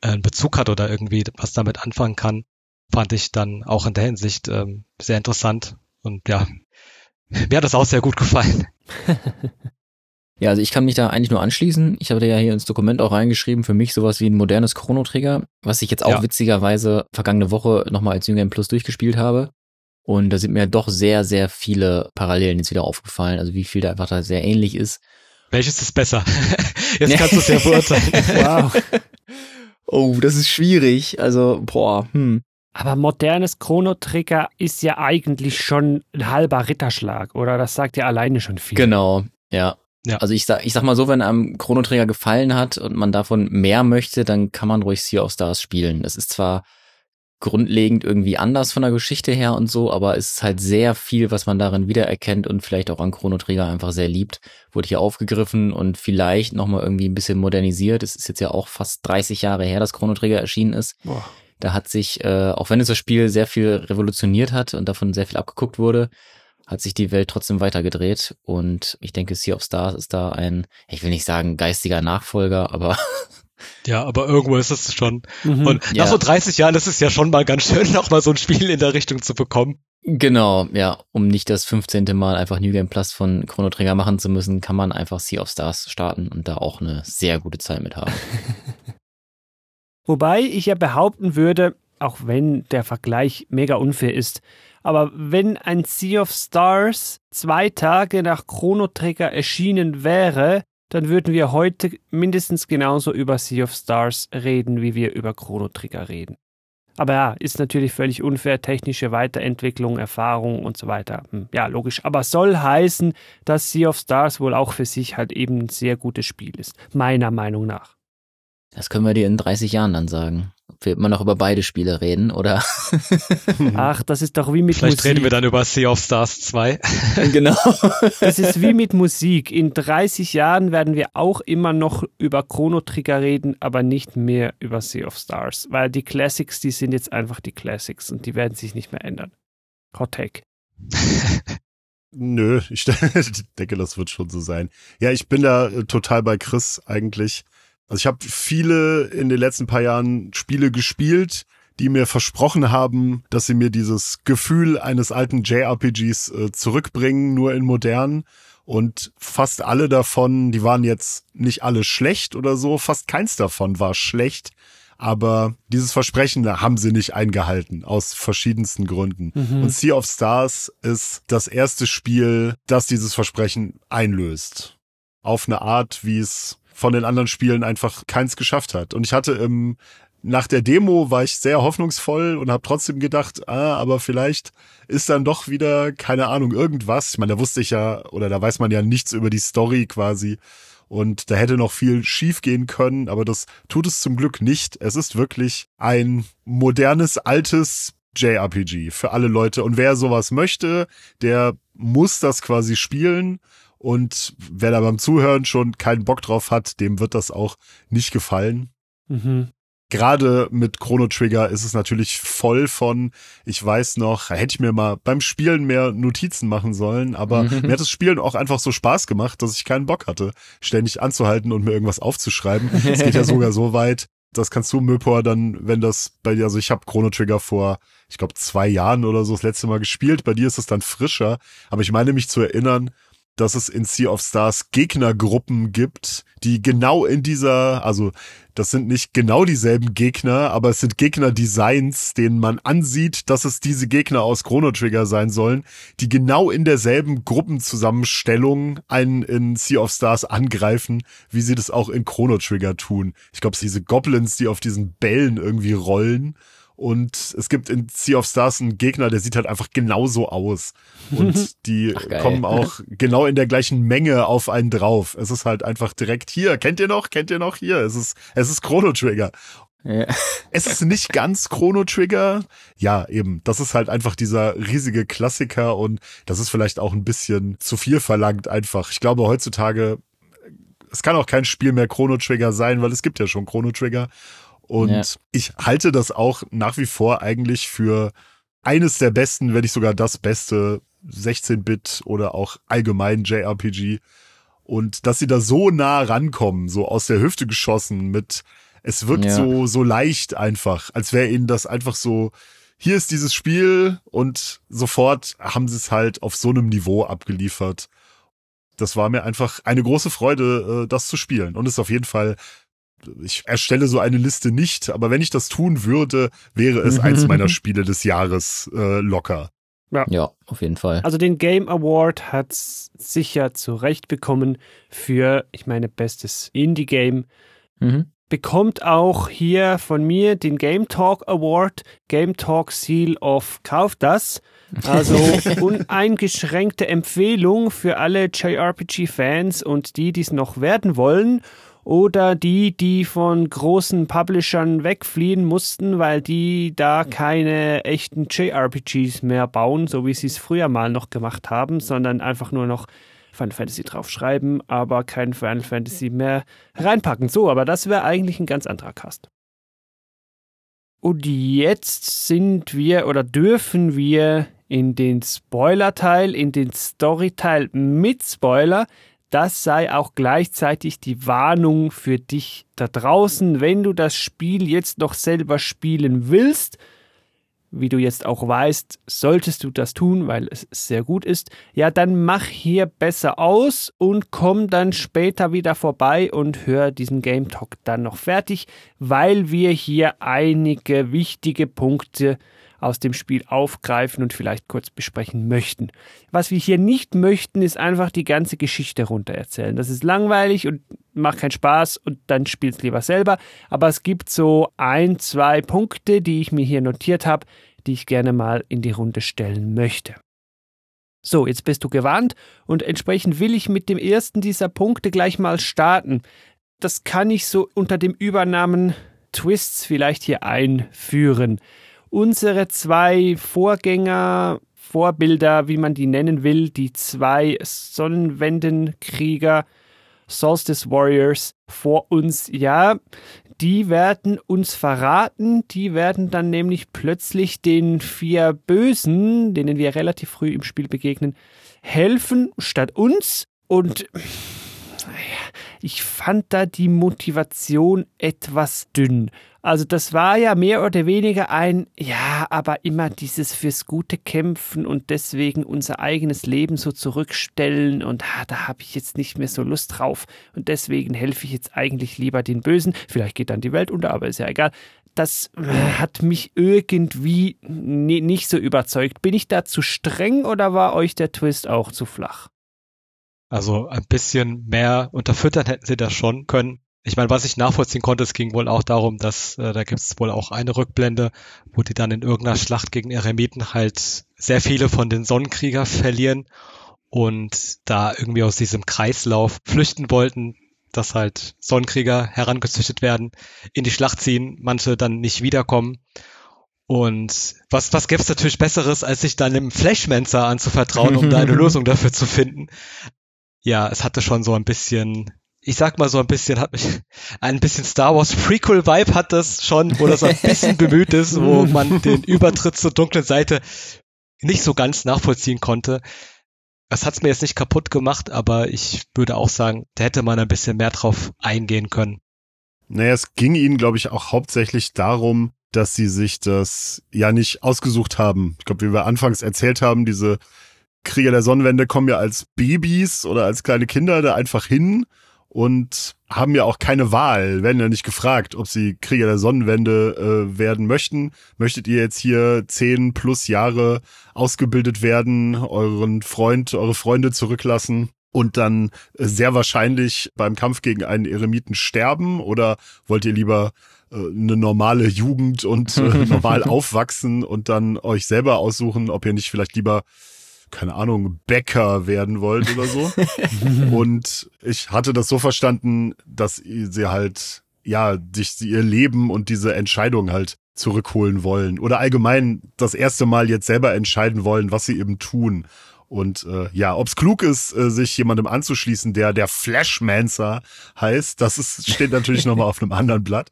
S2: äh, einen Bezug hat oder irgendwie was damit anfangen kann, fand ich dann auch in der Hinsicht ähm, sehr interessant und ja, [laughs] mir hat das auch sehr gut gefallen. [laughs]
S4: Ja, also ich kann mich da eigentlich nur anschließen. Ich habe da ja hier ins Dokument auch reingeschrieben, für mich sowas wie ein modernes Chrono-Trigger, was ich jetzt auch
S2: Ja.
S4: witzigerweise vergangene Woche nochmal als New Game Plus durchgespielt habe. Und da sind mir doch sehr, sehr viele Parallelen jetzt wieder aufgefallen, also wie viel da einfach da sehr ähnlich ist.
S2: Welches ist besser? [laughs] Jetzt kannst du es ja beurteilen.
S1: Wow. [laughs]
S4: Oh, das ist schwierig. Also, boah, hm.
S1: Aber modernes Chrono Trigger ist ja eigentlich schon ein halber Ritterschlag, oder? Das sagt ja alleine schon viel.
S4: Genau, ja.
S2: Ja.
S4: Also ich sag, ich sag mal so, wenn einem Chrono Trigger gefallen hat und man davon mehr möchte, dann kann man ruhig Sea of Stars spielen. Das ist zwar grundlegend irgendwie anders von der Geschichte her und so, aber es ist halt sehr viel, was man darin wiedererkennt und vielleicht auch an Chrono Trigger einfach sehr liebt, wurde hier aufgegriffen und vielleicht nochmal irgendwie ein bisschen modernisiert. Es ist jetzt ja auch fast 30 Jahre her, dass Chrono Trigger erschienen ist.
S1: Boah.
S4: Da hat sich, äh, auch wenn es das Spiel sehr viel revolutioniert hat und davon sehr viel abgeguckt wurde, hat sich die Welt trotzdem weitergedreht. Und ich denke, Sea of Stars ist da ein, ich will nicht sagen geistiger Nachfolger, aber [laughs]
S2: Ja, aber irgendwo ist es schon.
S1: Mhm.
S2: Und
S4: Ja.
S2: nach so 30 Jahren ist es ja schon mal ganz schön, [laughs] noch mal so ein Spiel in der Richtung zu bekommen.
S4: genau, ja, um nicht das 15. Mal einfach New Game Plus von Chrono Trigger machen zu müssen, kann man einfach Sea of Stars starten und da auch eine sehr gute Zeit mit haben. [laughs]
S1: Wobei ich ja behaupten würde, auch wenn der Vergleich mega unfair ist, aber wenn ein Sea of Stars zwei Tage nach Chrono Trigger erschienen wäre, dann würden wir heute mindestens genauso über Sea of Stars reden, wie wir über Chrono Trigger reden. Aber ja, ist natürlich völlig unfair, technische Weiterentwicklung, Erfahrung und so weiter. Hm, Ja, logisch. Aber soll heißen, dass Sea of Stars wohl auch für sich halt eben ein sehr gutes Spiel ist. Meiner Meinung nach.
S4: Das können wir dir in 30 Jahren dann sagen. Ob wir immer noch über beide Spiele reden oder [laughs]
S1: Ach, das ist doch wie mit
S2: Vielleicht
S1: Musik.
S2: reden wir dann über Sea of Stars 2. [laughs]
S4: genau.
S1: Das ist wie mit Musik. In 30 Jahren werden wir auch immer noch über Chrono Trigger reden, aber nicht mehr über Sea of Stars. Weil die Classics, die sind jetzt einfach die Classics und die werden sich nicht mehr ändern. Hot Take.
S3: Nö, ich [laughs] denke, das wird schon so sein. Ja, ich bin da äh, total bei Chris eigentlich. Also ich habe viele in den letzten paar Jahren Spiele gespielt, die mir versprochen haben, dass sie mir dieses Gefühl eines alten JRPGs äh, zurückbringen, nur in modern. Und fast alle davon, die waren jetzt nicht alle schlecht oder so, fast keins davon war schlecht. Aber dieses Versprechen haben sie nicht eingehalten, aus verschiedensten Gründen.
S1: Mhm.
S3: Und Sea of Stars ist das erste Spiel, das dieses Versprechen einlöst. Auf eine Art, wie es von den anderen Spielen einfach keins geschafft hat. Und ich hatte im nach der Demo war ich sehr hoffnungsvoll und habe trotzdem gedacht, ah, aber vielleicht ist dann doch wieder, keine Ahnung, irgendwas. Ich meine, da wusste ich ja, oder da weiß man ja nichts über die Story quasi. Und da hätte noch viel schief gehen können, aber das tut es zum Glück nicht. Es ist wirklich ein modernes, altes JRPG für alle Leute. Und wer sowas möchte, der muss das quasi spielen. Und wer da beim Zuhören schon keinen Bock drauf hat, dem wird das auch nicht gefallen.
S1: Mhm.
S3: Gerade mit Chrono Trigger ist es natürlich voll von, ich weiß noch, hätte ich mir mal beim Spielen mehr Notizen machen sollen, aber
S4: Mhm.
S3: mir hat das Spielen auch einfach so Spaß gemacht, dass ich keinen Bock hatte, ständig anzuhalten und mir irgendwas aufzuschreiben. Es geht ja [laughs] sogar so weit, das kannst du, Möpor, dann, wenn das bei dir, also ich habe Chrono Trigger vor, ich glaube, zwei Jahren oder so das letzte Mal gespielt, bei dir ist es dann frischer, aber ich meine mich zu erinnern, dass es in Sea of Stars Gegnergruppen gibt, die genau in dieser, also das sind nicht genau dieselben Gegner, aber es sind Gegnerdesigns, denen man ansieht, dass es diese Gegner aus Chrono Trigger sein sollen, die genau in derselben Gruppenzusammenstellung einen in Sea of Stars angreifen, wie sie das auch in Chrono Trigger tun. Ich glaube, es sind diese Goblins, die auf diesen Bällen irgendwie rollen. Und es gibt in Sea of Stars einen Gegner, der sieht halt einfach genauso aus. Und [laughs] die
S4: Ach,
S3: kommen auch genau in der gleichen Menge auf einen drauf. Es ist halt einfach direkt hier. Kennt ihr noch? Kennt ihr noch hier? Es ist, es ist Chrono Trigger.
S4: Ja.
S3: Es ist nicht ganz Chrono Trigger. Ja, eben. Das ist halt einfach dieser riesige Klassiker und das ist vielleicht auch ein bisschen zu viel verlangt einfach. Ich glaube heutzutage, es kann auch kein Spiel mehr Chrono Trigger sein, weil es gibt ja schon Chrono Trigger. Und
S4: Ja.
S3: ich halte das auch nach wie vor eigentlich für eines der besten, wenn nicht sogar das beste 16-Bit oder auch allgemein JRPG. Und dass sie da so nah rankommen, so aus der Hüfte geschossen mit, es wirkt
S4: Ja.
S3: so, so leicht einfach, als wäre ihnen das einfach so, hier ist dieses Spiel und sofort haben sie es halt auf so einem Niveau abgeliefert. Das war mir einfach eine große Freude, äh, das zu spielen. Und es ist auf jeden Fall, ich erstelle so eine Liste nicht, aber wenn ich das tun würde, wäre es eins meiner Spiele des Jahres äh, locker.
S4: ja, auf jeden Fall.
S1: Also den Game Award hat sicher zu Recht bekommen für, ich meine, bestes Indie-Game.
S4: Mhm.
S1: Bekommt auch hier von mir den Game Talk Award, Game Talk Seal of Kauf das. Also [laughs] uneingeschränkte Empfehlung für alle JRPG-Fans und die, die es noch werden wollen. Oder die, die von großen Publishern wegfliehen mussten, weil die da keine echten JRPGs mehr bauen, so wie sie es früher mal noch gemacht haben, sondern einfach nur noch Final Fantasy draufschreiben, aber kein Final Fantasy mehr reinpacken. So, aber das wäre eigentlich ein ganz anderer Cast. Und jetzt sind wir oder dürfen wir in den Spoiler-Teil, in den Story-Teil mit Spoiler. Das sei auch gleichzeitig die Warnung für dich da draußen, wenn du das Spiel jetzt noch selber spielen willst. Wie du jetzt auch weißt, solltest du das tun, weil es sehr gut ist. Ja, dann mach hier besser aus und komm dann später wieder vorbei und hör diesen Game Talk dann noch fertig, weil wir hier einige wichtige Punkte aus dem Spiel aufgreifen und vielleicht kurz besprechen möchten. Was wir hier nicht möchten, ist einfach die ganze Geschichte runtererzählen. Das ist langweilig und macht keinen Spaß und dann spiel's lieber selber. Aber es gibt so ein, zwei Punkte, die ich mir hier notiert habe, die ich gerne mal in die Runde stellen möchte. So, jetzt bist du gewarnt und entsprechend will ich mit dem ersten dieser Punkte gleich mal starten. Das kann ich so unter dem Übernamen Twists vielleicht hier einführen unsere zwei Vorgänger, Vorbilder, wie man die nennen will, die zwei Sonnenwendenkrieger, Solstice Warriors vor uns, ja, die werden uns verraten, die werden dann nämlich plötzlich den vier Bösen, denen wir relativ früh im Spiel begegnen, helfen statt uns und ich fand da die Motivation etwas dünn. Also das war ja mehr oder weniger ein, ja, aber immer dieses fürs Gute kämpfen und deswegen unser eigenes Leben so zurückstellen und ah, da habe ich jetzt nicht mehr so Lust drauf und deswegen helfe ich jetzt eigentlich lieber den Bösen. Vielleicht geht dann die Welt unter, aber ist ja egal. Das äh, hat mich irgendwie ni- nicht so überzeugt. Bin ich da zu streng oder war euch der Twist auch zu flach?
S2: Also ein bisschen mehr unterfüttern hätten sie das schon können. Ich meine, was ich nachvollziehen konnte, es ging wohl auch darum, dass äh, da gibt es wohl auch eine Rückblende, wo die dann in irgendeiner Schlacht gegen Eremiten halt sehr viele von den Sonnenkrieger verlieren und da irgendwie aus diesem Kreislauf flüchten wollten, dass halt Sonnenkrieger herangezüchtet werden, in die Schlacht ziehen, manche dann nicht wiederkommen. Und was, was gäbe es natürlich Besseres, als sich dann dem Flashmancer anzuvertrauen, um da eine [laughs] Lösung dafür zu finden. Ja, es hatte schon so ein bisschen, ich sag mal so ein bisschen, hat mich ein bisschen Star Wars Prequel Vibe hat das schon, wo das ein bisschen [laughs] bemüht ist, wo man den Übertritt zur dunklen Seite nicht so ganz nachvollziehen konnte. Das hat's mir jetzt nicht kaputt gemacht, aber ich würde auch sagen, da hätte man ein bisschen mehr drauf eingehen können.
S3: Naja, es ging ihnen, glaube ich, auch hauptsächlich darum, dass sie sich das ja nicht ausgesucht haben. Ich glaube, wie wir anfangs erzählt haben, diese Krieger der Sonnenwende kommen ja als Babys oder als kleine Kinder da einfach hin und haben ja auch keine Wahl, werden ja nicht gefragt, ob sie Krieger der Sonnenwende äh, werden möchten. Möchtet ihr jetzt hier zehn plus Jahre ausgebildet werden, euren Freund, eure Freunde zurücklassen und dann äh, sehr wahrscheinlich beim Kampf gegen einen Eremiten sterben oder wollt ihr lieber äh, eine normale Jugend und äh, [laughs] normal aufwachsen und dann euch selber aussuchen, ob ihr nicht vielleicht lieber keine Ahnung, Bäcker werden wollt oder so. [laughs] und ich hatte das so verstanden, dass sie halt, ja, sich ihr Leben und diese Entscheidung halt zurückholen wollen. Oder allgemein das erste Mal jetzt selber entscheiden wollen, was sie eben tun. Und äh, ja, ob's klug ist, äh, sich jemandem anzuschließen, der der Flashmancer heißt, das ist, steht natürlich nochmal auf einem anderen Blatt.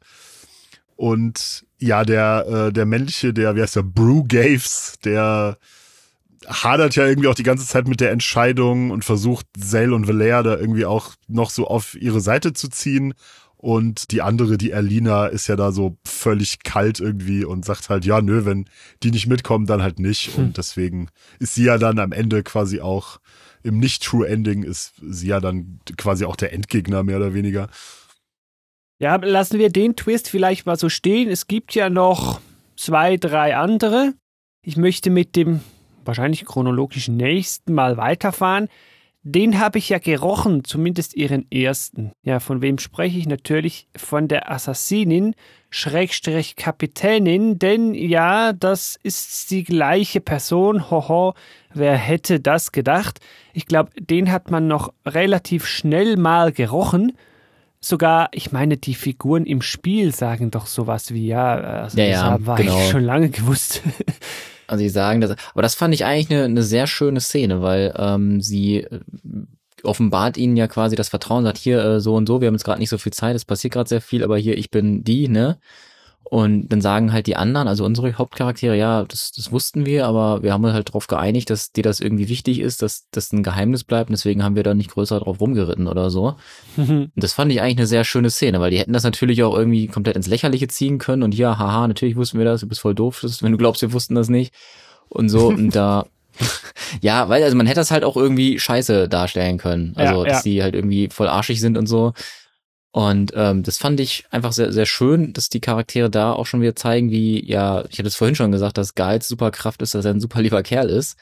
S3: Und ja, der, äh, der männliche, der, wie heißt der, Brew Gaves, der hadert ja irgendwie auch die ganze Zeit mit der Entscheidung und versucht Zale und Valère da irgendwie auch noch so auf ihre Seite zu ziehen. Und die andere, die Erlina, ist ja da so völlig kalt irgendwie und sagt halt, ja, nö, wenn die nicht mitkommen, dann halt nicht. Hm. Und deswegen ist sie ja dann am Ende quasi auch im Nicht-True-Ending ist sie ja dann quasi auch der Endgegner, mehr oder weniger.
S1: Ja, lassen wir den Twist vielleicht mal so stehen. Es gibt ja noch zwei, drei andere. Ich möchte mit dem wahrscheinlich chronologisch nächsten Mal weiterfahren. Den habe ich ja gerochen, zumindest ihren ersten. Ja, von wem spreche ich? Natürlich von der Assassinin, Schrägstrich Kapitänin, denn ja, das ist die gleiche Person. Hoho, wer hätte das gedacht? Ich glaube, den hat man noch relativ schnell mal gerochen. Sogar, ich meine, die Figuren im Spiel sagen doch sowas wie, ja, also
S4: ja, ja,
S1: das haben wir
S4: genau.
S1: eigentlich schon lange gewusst. [laughs]
S4: Also sie sagen das, aber das fand ich eigentlich eine, eine sehr schöne Szene, weil ähm, sie äh, offenbart ihnen ja quasi das Vertrauen, sagt hier äh, so und so, wir haben jetzt gerade nicht so viel Zeit, es passiert gerade sehr viel, aber hier, ich bin die, ne? Und dann sagen halt die anderen, also unsere Hauptcharaktere, ja, das, das wussten wir, aber wir haben uns halt darauf geeinigt, dass dir das irgendwie wichtig ist, dass das ein Geheimnis bleibt und deswegen haben wir da nicht größer drauf rumgeritten oder so. Und das fand ich eigentlich eine sehr schöne Szene, weil die hätten das natürlich auch irgendwie komplett ins Lächerliche ziehen können und ja, haha, natürlich wussten wir das, du bist voll doof, wenn du glaubst, wir wussten das nicht und so und da [laughs] ja, weil also man hätte das halt auch irgendwie scheiße darstellen können. Also,
S1: Ja,
S4: dass
S1: ja.
S4: die halt irgendwie voll arschig sind und so. Und ähm, das fand ich einfach sehr, sehr schön, dass die Charaktere da auch schon wieder zeigen, wie, ja, ich hatte es vorhin schon gesagt, dass Gals Superkraft ist, dass er ein super lieber Kerl ist.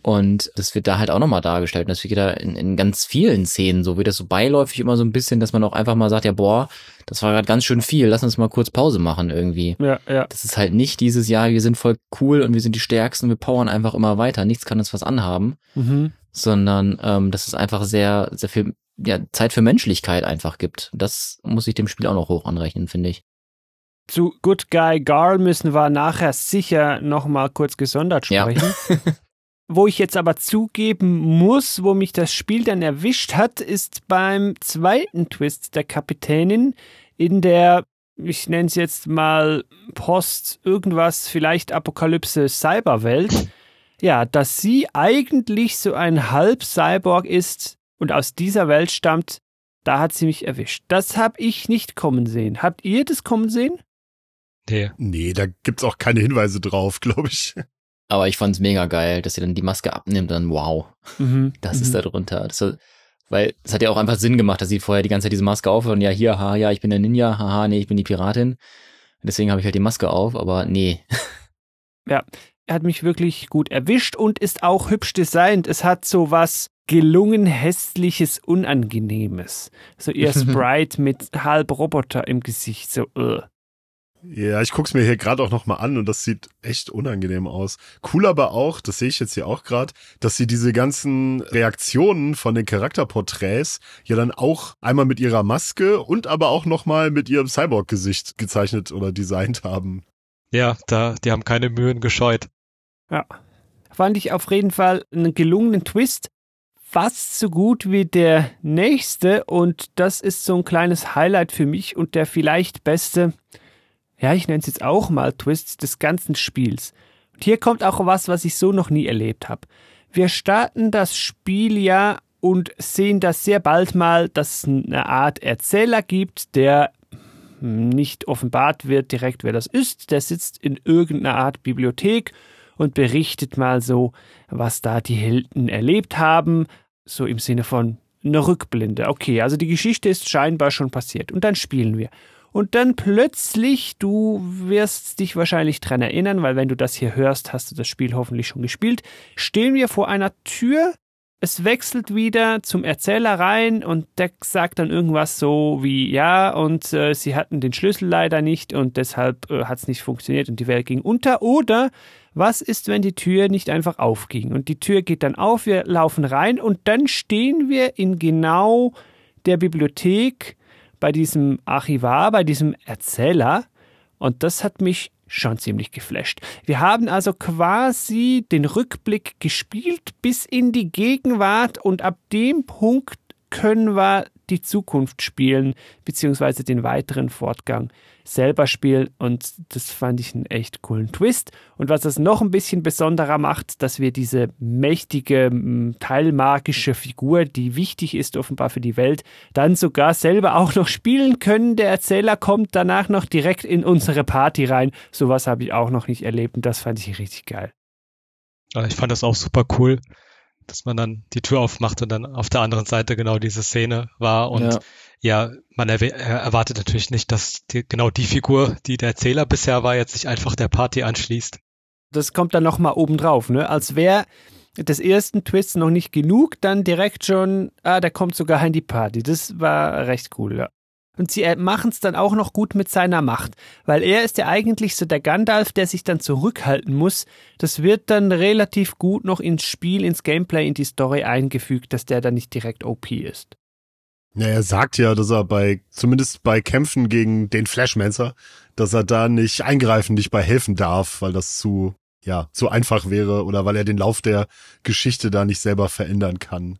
S4: Und das wird da halt auch nochmal dargestellt. Und das wird da in, in ganz vielen Szenen so, wird das so beiläufig immer so ein bisschen, dass man auch einfach mal sagt, ja, boah, das war gerade ganz schön viel, lass uns mal kurz Pause machen irgendwie.
S1: ja, ja.
S4: Das ist halt nicht dieses Jahr, wir sind voll cool und wir sind die Stärksten, wir powern einfach immer weiter, nichts kann uns was anhaben,
S1: Mhm.
S4: sondern ähm, dass es einfach sehr, sehr viel ja, Zeit für Menschlichkeit einfach gibt. Das muss ich dem Spiel auch noch hoch anrechnen, finde ich.
S1: Zu Good Guy Garl müssen wir nachher sicher nochmal kurz gesondert
S4: Ja.
S1: sprechen. [laughs] Wo ich jetzt aber zugeben muss, wo mich das Spiel dann erwischt hat, ist beim zweiten Twist der Kapitänin in der, ich nenne es jetzt mal Post irgendwas, vielleicht Apokalypse Cyberwelt. [laughs] Ja, dass sie eigentlich so ein Halb-Cyborg ist und aus dieser Welt stammt, da hat sie mich erwischt. Das habe ich nicht kommen sehen. Habt ihr das kommen sehen?
S2: Nee.
S3: Nee, da gibt's auch keine Hinweise drauf, glaube ich.
S4: Aber ich fand's mega geil, dass sie dann die Maske abnimmt und dann wow,
S1: Mhm.
S4: das ist da drunter. Das, weil es hat ja auch einfach Sinn gemacht, dass sie vorher die ganze Zeit diese Maske auf und ja, hier, haha, ja, ich bin der Ninja, haha, nee, ich bin die Piratin. Deswegen habe ich halt die Maske auf, aber nee.
S1: Er hat mich wirklich gut erwischt und ist auch hübsch designt. Es hat so was gelungen hässliches Unangenehmes. So ihr [laughs] Sprite mit halb Roboter im Gesicht, so uh.
S3: Ja, ich guck's mir hier gerade auch nochmal an und das sieht echt unangenehm aus. Cool aber auch, das sehe ich jetzt hier auch gerade, dass sie diese ganzen Reaktionen von den Charakterporträts ja dann auch einmal mit ihrer Maske und aber auch nochmal mit ihrem Cyborg-Gesicht gezeichnet oder designt haben.
S2: Ja, da, die haben keine Mühen gescheut.
S1: Ja. Fand ich auf jeden Fall einen gelungenen Twist. Fast so gut wie der nächste und das ist so ein kleines Highlight für mich und der vielleicht beste ja, ich nenne es jetzt auch mal Twist des ganzen Spiels. Und hier kommt auch was, was ich so noch nie erlebt habe. Wir starten das Spiel ja und sehen das sehr bald mal, dass es eine Art Erzähler gibt, der nicht offenbart wird direkt, wer das ist. Der sitzt in irgendeiner Art Bibliothek und berichtet mal so, was da die Helden erlebt haben, so im Sinne von eine Rückblende. Okay, also die Geschichte ist scheinbar schon passiert und dann spielen wir. Und dann plötzlich, du wirst dich wahrscheinlich dran erinnern, weil wenn du das hier hörst, hast du das Spiel hoffentlich schon gespielt, stehen wir vor einer Tür. Es wechselt wieder zum Erzähler rein und der sagt dann irgendwas so wie ja und äh, sie hatten den Schlüssel leider nicht und deshalb äh, hat es nicht funktioniert und die Welt ging unter. Oder was ist, wenn die Tür nicht einfach aufging und die Tür geht dann auf, wir laufen rein und dann stehen wir in genau der Bibliothek, bei diesem Archivar, bei diesem Erzähler. Und das hat mich schon ziemlich geflasht. Wir haben also quasi den Rückblick gespielt bis in die Gegenwart und ab dem Punkt können wir die Zukunft spielen, beziehungsweise den weiteren Fortgang selber spielen und das fand ich einen echt coolen Twist. Und was das noch ein bisschen besonderer macht, dass wir diese mächtige, teilmagische Figur, die wichtig ist offenbar für die Welt, dann sogar selber auch noch spielen können. Der Erzähler kommt danach noch direkt in unsere Party rein. Sowas habe ich auch noch nicht erlebt und das fand ich richtig geil.
S2: Ich fand das auch super cool dass man dann die Tür aufmacht und dann auf der anderen Seite genau diese Szene war. Und ja, ja man erwartet natürlich nicht, dass die, genau die Figur, die der Erzähler bisher war, jetzt sich einfach der Party anschließt.
S1: Das kommt dann nochmal obendrauf, ne? Als wäre des ersten Twists noch nicht genug, dann direkt schon, ah, der kommt sogar in die Party. Das war recht cool, ja. Und sie äh, machen es dann auch noch gut mit seiner Macht, weil er ist ja eigentlich so der Gandalf, der sich dann zurückhalten muss. Das wird dann relativ gut noch ins Spiel, ins Gameplay, in die Story eingefügt, dass der dann nicht direkt OP ist.
S3: Ja, er sagt ja, dass er bei, zumindest bei Kämpfen gegen den Flashmancer, dass er da nicht eingreifen, nicht bei helfen darf, weil das zu, ja, zu einfach wäre oder weil er den Lauf der Geschichte da nicht selber verändern kann.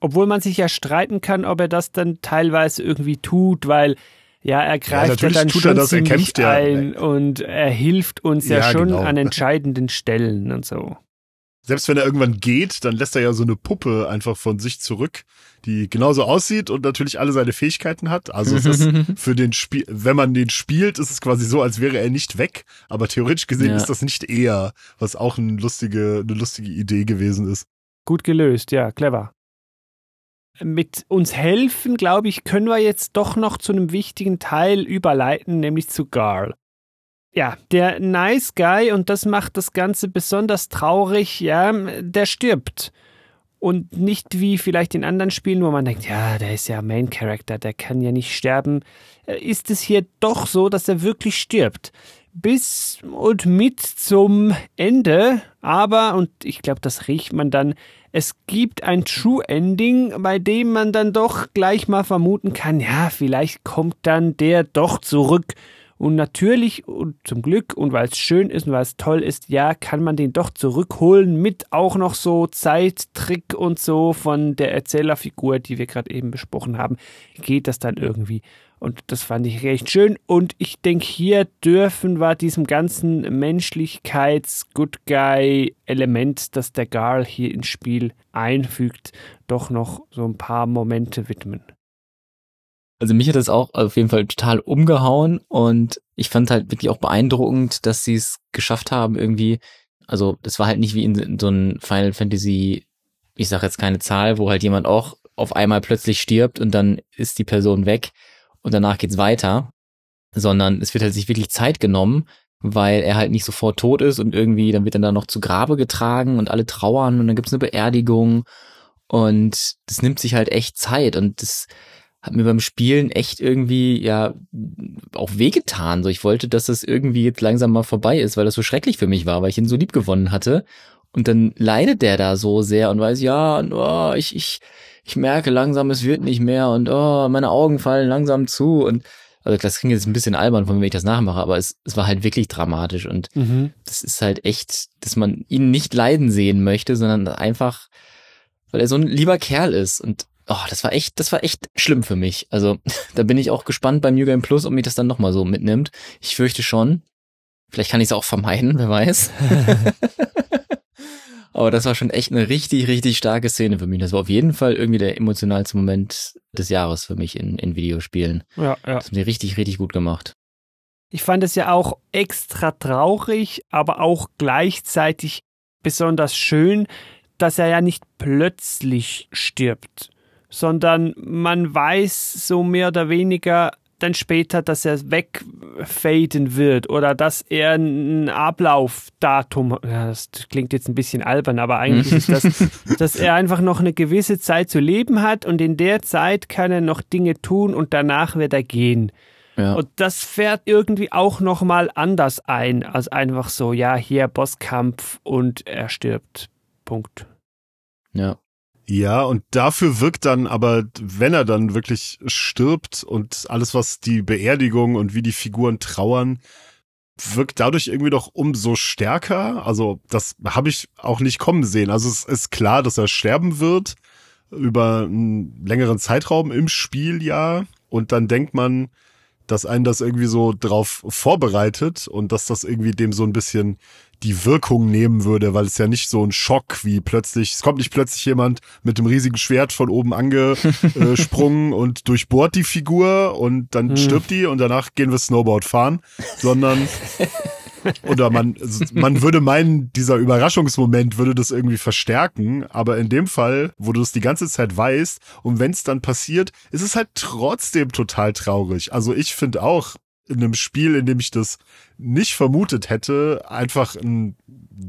S1: Obwohl man sich ja streiten kann, ob er das dann teilweise irgendwie tut, weil ja, er greift ja, ja dann schon das, ziemlich ja. ein und er hilft uns ja, ja schon genau. an entscheidenden Stellen und so.
S3: Selbst wenn er irgendwann geht, dann lässt er ja so eine Puppe einfach von sich zurück, die genauso aussieht und natürlich alle seine Fähigkeiten hat. Also ist das [laughs] für den Spiel, wenn man den spielt, ist es quasi so, als wäre er nicht weg. Aber theoretisch gesehen ist das nicht eher, was auch eine lustige, eine lustige Idee gewesen ist.
S1: Gut gelöst, ja, clever mit uns helfen, glaube ich, können wir jetzt doch noch zu einem wichtigen Teil überleiten, nämlich zu Garl. Ja, der Nice Guy, und das macht das Ganze besonders traurig, ja, der stirbt. Und nicht wie vielleicht in anderen Spielen, wo man denkt, ja, der ist ja Main Character, der kann ja nicht sterben, äh, ist es hier doch so, dass er wirklich stirbt. Bis und mit zum Ende, aber, und ich glaube, das riecht man dann, es gibt ein True Ending, bei dem man dann doch gleich mal vermuten kann, ja, vielleicht kommt dann der doch zurück. Und natürlich und zum Glück und weil es schön ist und weil es toll ist, ja, kann man den doch zurückholen mit auch noch so Zeittrick und so von der Erzählerfigur, die wir gerade eben besprochen haben. Geht das dann irgendwie? Und das fand ich recht schön. Und ich denke, hier dürfen wir diesem ganzen Menschlichkeits-Good Guy-Element, das der Garl hier ins Spiel einfügt, doch noch so ein paar Momente widmen.
S4: Also mich hat das auch auf jeden Fall total umgehauen und ich fand halt wirklich auch beeindruckend, dass sie es geschafft haben irgendwie. Also das war halt nicht wie in, in so einem Final Fantasy, ich sag jetzt keine Zahl, wo halt jemand auch auf einmal plötzlich stirbt und dann ist die Person weg und danach geht's weiter, sondern es wird halt sich wirklich Zeit genommen, weil er halt nicht sofort tot ist und irgendwie, dann wird er dann noch zu Grabe getragen und alle trauern und dann gibt's eine Beerdigung Und das nimmt sich halt echt Zeit und das hat mir beim Spielen echt irgendwie ja auch wehgetan. So, ich wollte, dass das irgendwie jetzt langsam mal vorbei ist, weil das so schrecklich für mich war, weil ich ihn so lieb gewonnen hatte. Und dann leidet der da so sehr und weiß, ja, oh, ich, ich, ich merke langsam, es wird nicht mehr und oh, meine Augen fallen langsam zu und also das klingt jetzt ein bisschen albern, von mir, wenn ich das nachmache, aber es, es war halt wirklich dramatisch und mhm. das ist halt echt, dass man ihn nicht leiden sehen möchte, sondern einfach, weil er so ein lieber Kerl ist und oh, das war echt, das war echt schlimm für mich. Also [laughs] da bin ich auch gespannt beim New Game Plus, ob mich das dann nochmal so mitnimmt. Ich fürchte schon. Vielleicht kann ich es auch vermeiden, wer weiß. [laughs] Aber das war schon echt eine richtig, richtig starke Szene für mich. Das war auf jeden Fall irgendwie der emotionalste Moment des Jahres für mich in, in Videospielen. Ja, ja. Das haben sie richtig, richtig gut gemacht.
S1: Ich fand es ja auch extra traurig, aber auch gleichzeitig besonders schön, dass er ja nicht plötzlich stirbt, sondern man weiß so mehr oder weniger, dann später, dass er wegfaden wird oder dass er ein Ablaufdatum, ja, das klingt jetzt ein bisschen albern, aber eigentlich ist das, [laughs] dass er einfach noch eine gewisse Zeit zu leben hat und in der Zeit kann er noch Dinge tun und danach wird er gehen. Ja. Und das fährt irgendwie auch nochmal anders ein, als einfach so, ja, hier Bosskampf und er stirbt. Punkt.
S4: Ja.
S3: Ja, und dafür wirkt dann aber, wenn er dann wirklich stirbt und alles, was die Beerdigung und wie die Figuren trauern, wirkt dadurch irgendwie doch umso stärker. Also das habe ich auch nicht kommen sehen. Also es ist klar, dass er sterben wird über einen längeren Zeitraum im Spiel, ja. Und dann denkt man, dass einen das irgendwie so drauf vorbereitet und dass das irgendwie dem so ein bisschen die Wirkung nehmen würde, weil es ja nicht so ein Schock wie plötzlich, es kommt nicht plötzlich jemand mit einem riesigen Schwert von oben angesprungen [laughs] und durchbohrt die Figur und dann hm. stirbt die und danach gehen wir Snowboard fahren, sondern [laughs] oder man, man würde meinen, dieser Überraschungsmoment würde das irgendwie verstärken, aber in dem Fall, wo du es die ganze Zeit weißt und wenn es dann passiert, ist es halt trotzdem total traurig. Also ich finde auch, in einem Spiel, in dem ich das nicht vermutet hätte, einfach ein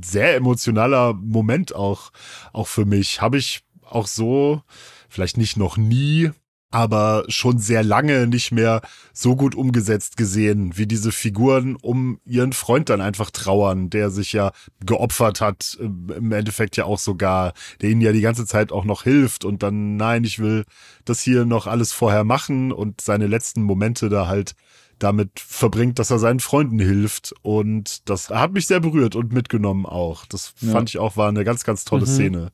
S3: sehr emotionaler Moment auch, auch für mich. Habe ich auch so, vielleicht nicht noch nie, aber schon sehr lange nicht mehr so gut umgesetzt gesehen, wie diese Figuren um ihren Freund dann einfach trauern, der sich ja geopfert hat, im Endeffekt ja auch sogar, der ihnen ja die ganze Zeit auch noch hilft und dann, nein, ich will das hier noch alles vorher machen und seine letzten Momente da halt damit verbringt, dass er seinen Freunden hilft. Und das hat mich sehr berührt und mitgenommen auch. Das ja. fand ich auch, war eine ganz, ganz tolle mhm. Szene.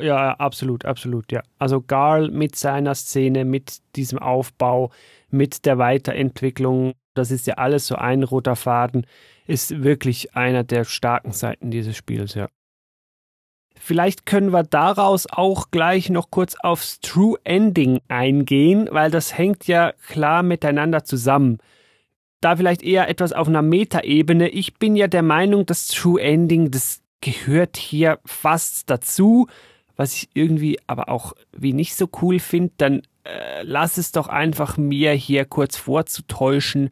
S1: Ja, absolut, absolut, ja. Also Garl mit seiner Szene, mit diesem Aufbau, mit der Weiterentwicklung, das ist ja alles so ein roter Faden, ist wirklich einer der starken Seiten dieses Spiels, ja. Vielleicht können wir daraus auch gleich noch kurz aufs True Ending eingehen, weil das hängt ja klar miteinander zusammen. Da vielleicht eher etwas auf einer Metaebene. Ich bin ja der Meinung, das True Ending, das gehört hier fast dazu. Was ich irgendwie aber auch wie nicht so cool finde, dann äh, lass es doch einfach mir hier kurz vorzutäuschen,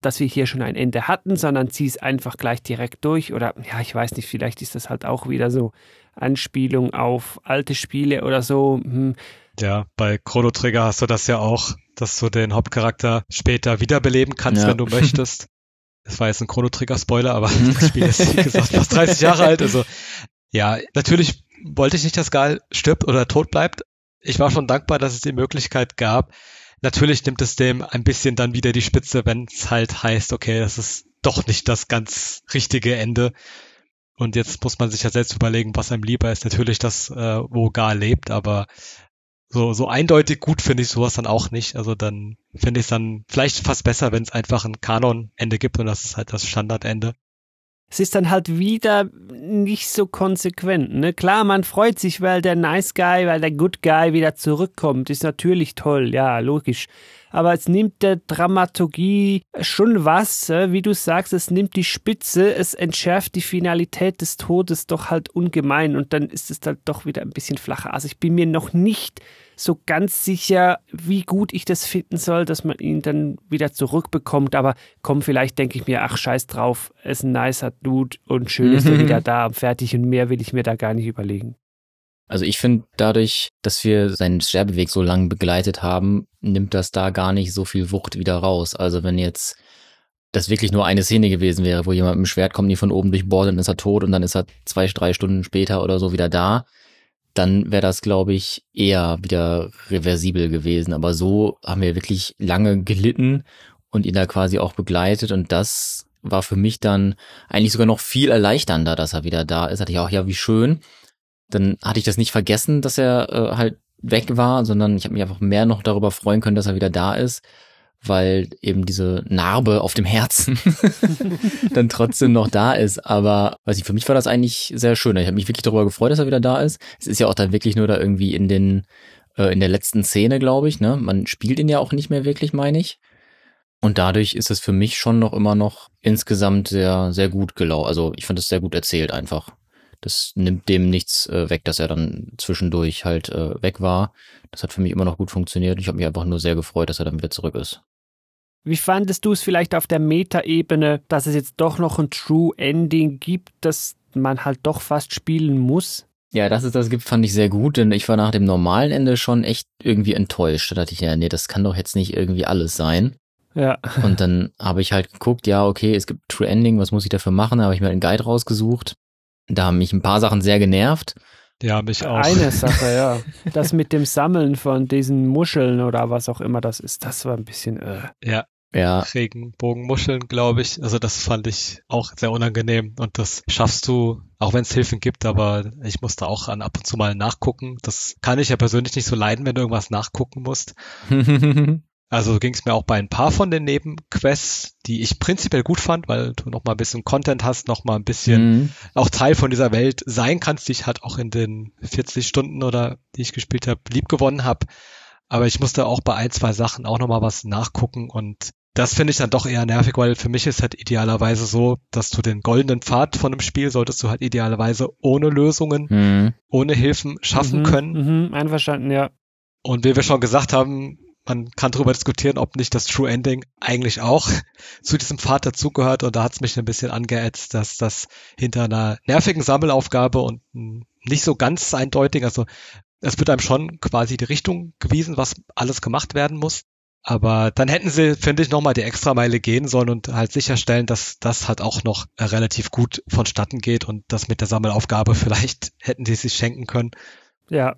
S1: dass wir hier schon ein Ende hatten, sondern zieh es einfach gleich direkt durch. Oder ja, ich weiß nicht, vielleicht ist das halt auch wieder so Anspielung auf alte Spiele oder so. Hm.
S2: Ja, bei Chrono Trigger hast du das ja auch, dass du den Hauptcharakter später wiederbeleben kannst, ja. wenn du [laughs] möchtest. Das war jetzt ein Chrono Trigger Spoiler, aber [laughs] das Spiel ist, wie gesagt, fast 30 Jahre alt. Also, ja, natürlich wollte ich nicht, dass Gal stirbt oder tot bleibt. Ich war schon dankbar, dass es die Möglichkeit gab. Natürlich nimmt es dem ein bisschen dann wieder die Spitze, wenn es halt heißt, okay, das ist doch nicht das ganz richtige Ende. Und jetzt muss man sich ja selbst überlegen, was einem lieber ist. Natürlich das, äh, wo Gar lebt, aber so, so eindeutig gut finde ich sowas dann auch nicht. Also dann finde ich es dann vielleicht fast besser, wenn es einfach ein Kanon-Ende gibt und das ist halt das Standardende.
S1: Es ist dann halt wieder nicht so konsequent. Ne? Klar, man freut sich, weil der Nice Guy, weil der Good Guy wieder zurückkommt. Ist natürlich toll, ja, logisch aber es nimmt der Dramaturgie schon was, wie du sagst, es nimmt die Spitze, es entschärft die Finalität des Todes doch halt ungemein und dann ist es dann doch wieder ein bisschen flacher. Also ich bin mir noch nicht so ganz sicher, wie gut ich das finden soll, dass man ihn dann wieder zurückbekommt. Aber komm, vielleicht denke ich mir, ach scheiß drauf, ist ein nicer Dude und schön ist er wieder da, fertig und mehr will ich mir da gar nicht überlegen.
S4: Also ich finde, dadurch, dass wir seinen Sterbeweg so lange begleitet haben, nimmt das da gar nicht so viel Wucht wieder raus. Also wenn jetzt das wirklich nur eine Szene gewesen wäre, wo jemand mit dem Schwert kommt, die von oben durchbohrt, dann ist er tot und dann ist er zwei, drei Stunden später oder so wieder da, dann wäre das, glaube ich, eher wieder reversibel gewesen. Aber so haben wir wirklich lange gelitten und ihn da quasi auch begleitet und das war für mich dann eigentlich sogar noch viel erleichternder, dass er wieder da ist. Hatte ich auch, ja, wie schön dann hatte ich das nicht vergessen, dass er äh, halt weg war, sondern ich habe mich einfach mehr noch darüber freuen können, dass er wieder da ist, weil eben diese Narbe auf dem Herzen [laughs] dann trotzdem noch da ist. Aber weiß ich, für mich war das eigentlich sehr schön. Ich habe mich wirklich darüber gefreut, dass er wieder da ist. Es ist ja auch dann wirklich nur da irgendwie in den äh, in der letzten Szene, glaube ich. Ne, man spielt ihn ja auch nicht mehr wirklich, meine ich. Und dadurch ist es für mich schon noch immer noch insgesamt sehr sehr gut gelaufen. Also ich fand es sehr gut erzählt einfach das nimmt dem nichts äh, weg, dass er dann zwischendurch halt äh, weg war. Das hat für mich immer noch gut funktioniert. Ich habe mich einfach nur sehr gefreut, dass er dann wieder zurück ist.
S1: Wie fandest du es vielleicht auf der Meta-Ebene, dass es jetzt doch noch ein True Ending gibt, das man halt doch fast spielen muss?
S4: Ja, dass es das gibt, fand ich sehr gut, denn ich war nach dem normalen Ende schon echt irgendwie enttäuscht. Da dachte ich, ja, nee, das kann doch jetzt nicht irgendwie alles sein.
S1: Ja.
S4: Und dann habe ich halt geguckt, ja, okay, es gibt True Ending, was muss ich dafür machen? Da habe ich mir einen Guide rausgesucht da haben mich ein paar Sachen sehr genervt.
S2: Ja, mich auch.
S1: Eine [laughs] Sache, ja. Das mit dem Sammeln von diesen Muscheln oder was auch immer das ist, das war ein bisschen. Äh.
S2: Ja.
S4: Ja.
S2: Regenbogenmuscheln, glaube ich. Also das fand ich auch sehr unangenehm und das schaffst du, auch wenn es Hilfen gibt, aber ich musste auch an ab und zu mal nachgucken. Das kann ich ja persönlich nicht so leiden, wenn du irgendwas nachgucken musst. [laughs] Also ging es mir auch bei ein paar von den Nebenquests, die ich prinzipiell gut fand, weil du noch mal ein bisschen Content hast, noch mal ein bisschen mhm. auch Teil von dieser Welt sein kannst, die ich halt auch in den 40 Stunden oder die ich gespielt habe, lieb gewonnen habe. Aber ich musste auch bei ein, zwei Sachen auch noch mal was nachgucken und das finde ich dann doch eher nervig, weil für mich ist halt idealerweise so, dass du den goldenen Pfad von einem Spiel solltest du halt idealerweise ohne Lösungen, mhm. ohne Hilfen schaffen
S1: mhm,
S2: können.
S1: Mhm, einverstanden, ja.
S2: Und wie wir schon gesagt haben, man kann darüber diskutieren, ob nicht das True Ending eigentlich auch [laughs] zu diesem Pfad dazugehört. Und da hat es mich ein bisschen angeätzt, dass das hinter einer nervigen Sammelaufgabe und nicht so ganz eindeutig, also es wird einem schon quasi die Richtung gewiesen, was alles gemacht werden muss. Aber dann hätten sie, finde ich, nochmal die Extrameile gehen sollen und halt sicherstellen, dass das halt auch noch relativ gut vonstatten geht und das mit der Sammelaufgabe [laughs] vielleicht hätten die sich schenken können.
S1: Ja,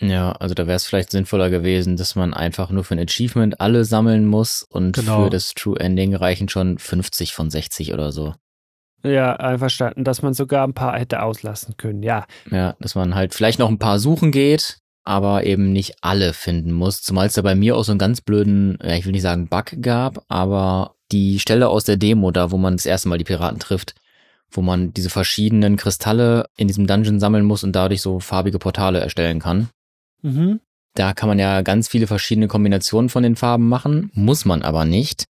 S4: ja, also da wäre es vielleicht sinnvoller gewesen, dass man einfach nur für ein Achievement alle sammeln muss und genau. für das True Ending reichen schon 50 von 60 oder so.
S1: Ja, einverstanden, dass man sogar ein paar hätte auslassen können, ja.
S4: Ja, dass man halt vielleicht noch ein paar suchen geht, aber eben nicht alle finden muss. Zumal es da bei mir auch so einen ganz blöden, ja, ich will nicht sagen Bug gab, aber die Stelle aus der Demo, da wo man das erste Mal die Piraten trifft, wo man diese verschiedenen Kristalle in diesem Dungeon sammeln muss und dadurch so farbige Portale erstellen kann.
S1: Mhm.
S4: Da kann man ja ganz viele verschiedene Kombinationen von den Farben machen, muss man aber nicht.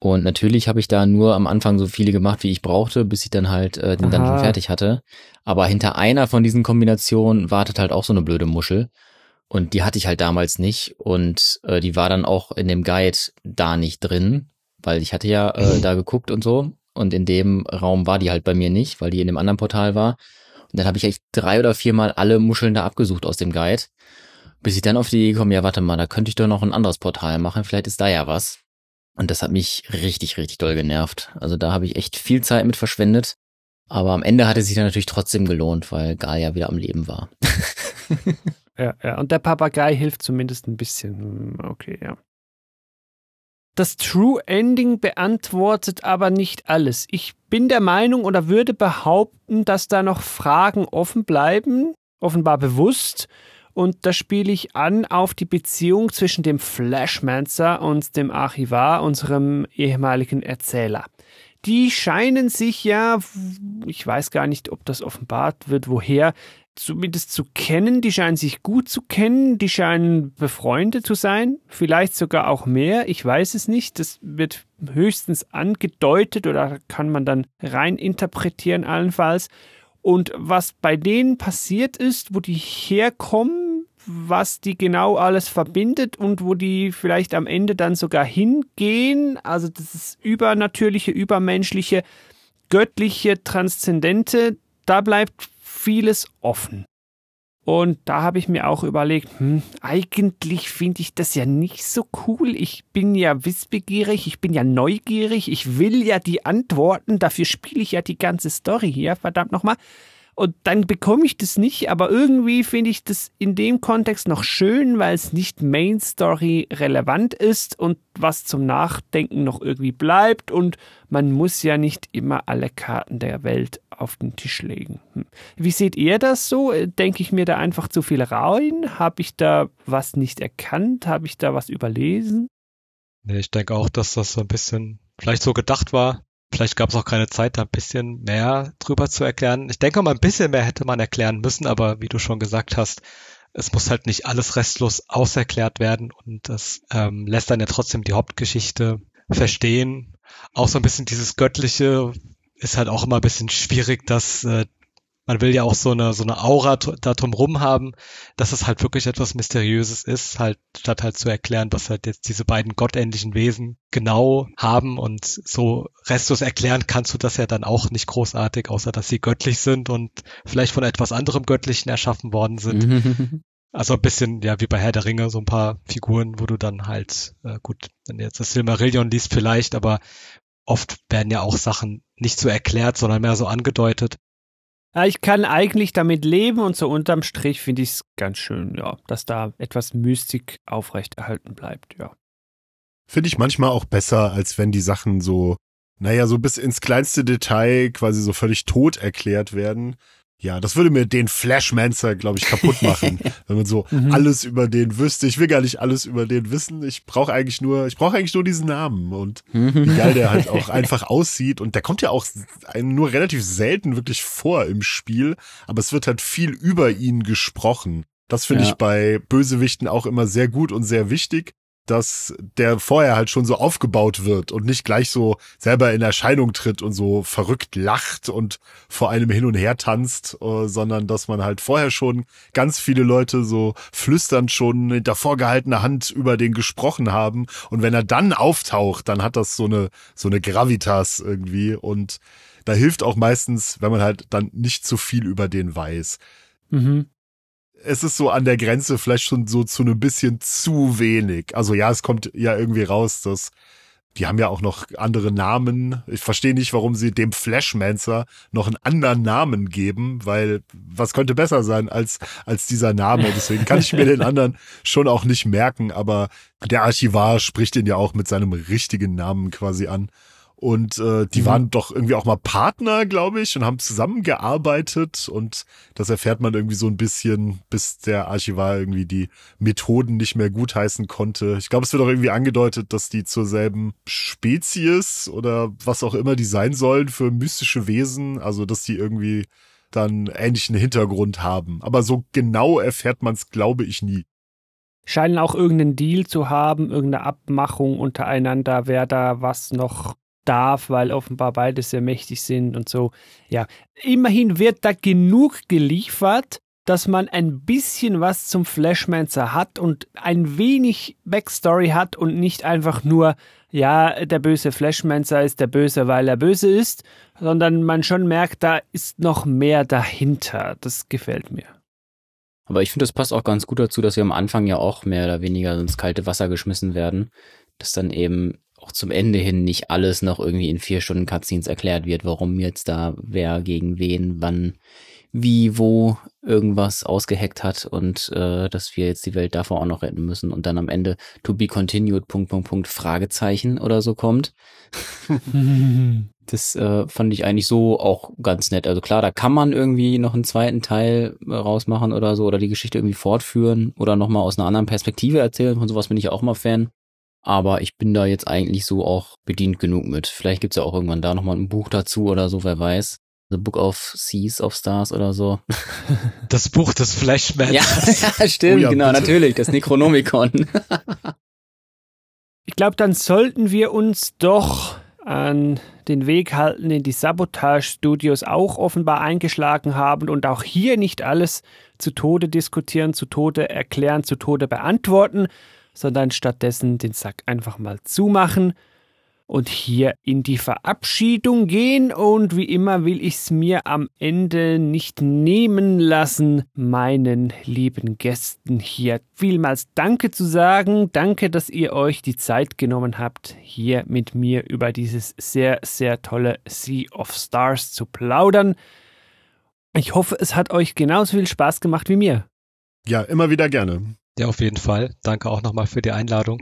S4: Und natürlich habe ich da nur am Anfang so viele gemacht, wie ich brauchte, bis ich dann halt äh, den Aha. Dungeon fertig hatte. Aber hinter einer von diesen Kombinationen wartet halt auch so eine blöde Muschel. Und die hatte ich halt damals nicht. Und äh, die war dann auch in dem Guide da nicht drin, weil ich hatte ja äh, da geguckt und so. Und in dem Raum war die halt bei mir nicht, weil die in dem anderen Portal war. Und dann habe ich echt drei oder viermal alle Muscheln da abgesucht aus dem Guide. Bis ich dann auf die Idee komme, ja, warte mal, da könnte ich doch noch ein anderes Portal machen, vielleicht ist da ja was. Und das hat mich richtig, richtig doll genervt. Also da habe ich echt viel Zeit mit verschwendet. Aber am Ende hat es sich dann natürlich trotzdem gelohnt, weil Gaia wieder am Leben war. [laughs]
S1: ja, ja, und der Papagei hilft zumindest ein bisschen. Hm, okay, ja. Das True Ending beantwortet aber nicht alles. Ich bin der Meinung oder würde behaupten, dass da noch Fragen offen bleiben, offenbar bewusst, und da spiele ich an auf die Beziehung zwischen dem Flashmancer und dem Archivar, unserem ehemaligen Erzähler. Die scheinen sich ja, ich weiß gar nicht, ob das offenbart wird, woher, zumindest zu kennen. Die scheinen sich gut zu kennen. Die scheinen befreundet zu sein. Vielleicht sogar auch mehr. Ich weiß es nicht. Das wird höchstens angedeutet oder kann man dann rein interpretieren allenfalls. Und was bei denen passiert ist, wo die herkommen, was die genau alles verbindet und wo die vielleicht am Ende dann sogar hingehen, also das ist übernatürliche, übermenschliche, göttliche, transzendente, da bleibt vieles offen. Und da habe ich mir auch überlegt, hm, eigentlich finde ich das ja nicht so cool. Ich bin ja wissbegierig, ich bin ja neugierig, ich will ja die Antworten, dafür spiele ich ja die ganze Story hier, verdammt nochmal. Und dann bekomme ich das nicht, aber irgendwie finde ich das in dem Kontext noch schön, weil es nicht Main Story relevant ist und was zum Nachdenken noch irgendwie bleibt und man muss ja nicht immer alle Karten der Welt auf den Tisch legen. Hm. Wie seht ihr das so? Denke ich mir da einfach zu viel rein? Habe ich da was nicht erkannt? Habe ich da was überlesen?
S2: Nee, ich denke auch, dass das so ein bisschen vielleicht so gedacht war, Vielleicht gab es auch keine Zeit, da ein bisschen mehr drüber zu erklären. Ich denke mal, ein bisschen mehr hätte man erklären müssen, aber wie du schon gesagt hast, es muss halt nicht alles restlos auserklärt werden und das ähm, lässt dann ja trotzdem die Hauptgeschichte verstehen. Auch so ein bisschen dieses Göttliche ist halt auch immer ein bisschen schwierig, dass äh, man will ja auch so eine, so eine Aura da drumrum haben, dass es halt wirklich etwas Mysteriöses ist, halt, statt halt zu erklären, was halt jetzt diese beiden gottähnlichen Wesen genau haben und so restlos erklären kannst du das ja dann auch nicht großartig, außer dass sie göttlich sind und vielleicht von etwas anderem Göttlichen erschaffen worden sind. [laughs] Also ein bisschen, ja, wie bei Herr der Ringe, so ein paar Figuren, wo du dann halt, äh, gut, wenn du jetzt das Silmarillion liest vielleicht, aber oft werden ja auch Sachen nicht so erklärt, sondern mehr so angedeutet.
S1: Ich kann eigentlich damit leben und so unterm Strich finde ich es ganz schön, ja, dass da etwas Mystik aufrechterhalten bleibt, ja.
S3: Finde ich manchmal auch besser, als wenn die Sachen so, naja, so bis ins kleinste Detail quasi so völlig tot erklärt werden. Ja, das würde mir den Flashmancer, glaube ich, kaputt [laughs] machen, wenn man so mhm. alles über den wüsste. Ich will gar nicht alles über den wissen. Ich brauche eigentlich nur, ich brauche eigentlich nur diesen Namen und wie geil der halt [laughs] auch einfach aussieht. Und der kommt ja auch nur relativ selten wirklich vor im Spiel, aber es wird halt viel über ihn gesprochen. Das finde ja. ich bei Bösewichten auch immer sehr gut und sehr wichtig dass der vorher halt schon so aufgebaut wird und nicht gleich so selber in Erscheinung tritt und so verrückt lacht und vor einem hin und her tanzt, äh, sondern dass man halt vorher schon ganz viele Leute so flüsternd schon hinter vorgehaltener Hand über den gesprochen haben. Und wenn er dann auftaucht, dann hat das so eine so eine Gravitas irgendwie. Und da hilft auch meistens, wenn man halt dann nicht zu viel über den weiß. Mhm es ist so an der Grenze vielleicht schon so zu einem bisschen zu wenig. Also ja, es kommt ja irgendwie raus, dass die haben ja auch noch andere Namen. Ich verstehe nicht, warum sie dem Flashmancer noch einen anderen Namen geben, weil was könnte besser sein als, als dieser Name? Deswegen kann ich mir den anderen schon auch nicht merken, aber der Archivar spricht ihn ja auch mit seinem richtigen Namen quasi an. Und äh, die mhm. waren doch irgendwie auch mal Partner, glaube ich, und haben zusammengearbeitet. Und das erfährt man irgendwie so ein bisschen, bis der Archivar irgendwie die Methoden nicht mehr gutheißen konnte. Ich glaube, es wird auch irgendwie angedeutet, dass die zur selben Spezies oder was auch immer die sein sollen für mystische Wesen. Also, dass die irgendwie dann ähnlichen Hintergrund haben. Aber so genau erfährt man es, glaube ich, nie
S1: scheinen auch irgendeinen Deal zu haben, irgendeine Abmachung untereinander, wer da was noch darf, weil offenbar beide sehr mächtig sind und so. Ja, immerhin wird da genug geliefert, dass man ein bisschen was zum Flashmancer hat und ein wenig Backstory hat und nicht einfach nur, ja, der böse Flashmancer ist der böse, weil er böse ist, sondern man schon merkt, da ist noch mehr dahinter. Das gefällt mir.
S4: Aber ich finde, das passt auch ganz gut dazu, dass wir am Anfang ja auch mehr oder weniger ins kalte Wasser geschmissen werden, dass dann eben auch zum Ende hin nicht alles noch irgendwie in vier Stunden Cutscenes erklärt wird, warum jetzt da wer gegen wen, wann, wie, wo irgendwas ausgeheckt hat und äh, dass wir jetzt die Welt davor auch noch retten müssen und dann am Ende to be continued, Punkt, Punkt, Punkt, Fragezeichen oder so kommt. [laughs] das äh, fand ich eigentlich so auch ganz nett. Also klar, da kann man irgendwie noch einen zweiten Teil äh, rausmachen oder so oder die Geschichte irgendwie fortführen oder nochmal aus einer anderen Perspektive erzählen. Von sowas bin ich auch mal Fan. Aber ich bin da jetzt eigentlich so auch bedient genug mit. Vielleicht gibt's ja auch irgendwann da nochmal ein Buch dazu oder so, wer weiß. The Book of Seas of Stars oder so. [laughs]
S2: Das Buch des Flashmans.
S4: Ja, ja [laughs] stimmt, oh ja, genau, bitte. natürlich, das Necronomicon. [laughs]
S1: ich glaube, dann sollten wir uns doch an den Weg halten, den die Sabotage-Studios auch offenbar eingeschlagen haben und auch hier nicht alles zu Tode diskutieren, zu Tode erklären, zu Tode beantworten, sondern stattdessen den Sack einfach mal zumachen und hier in die Verabschiedung gehen. Und wie immer will ich es mir am Ende nicht nehmen lassen, meinen lieben Gästen hier vielmals Danke zu sagen. Danke, dass ihr euch die Zeit genommen habt, hier mit mir über dieses sehr, sehr tolle Sea of Stars zu plaudern. Ich hoffe, es hat euch genauso viel Spaß gemacht wie mir.
S3: Ja, immer wieder gerne.
S2: Ja, auf jeden Fall. Danke auch nochmal für die Einladung.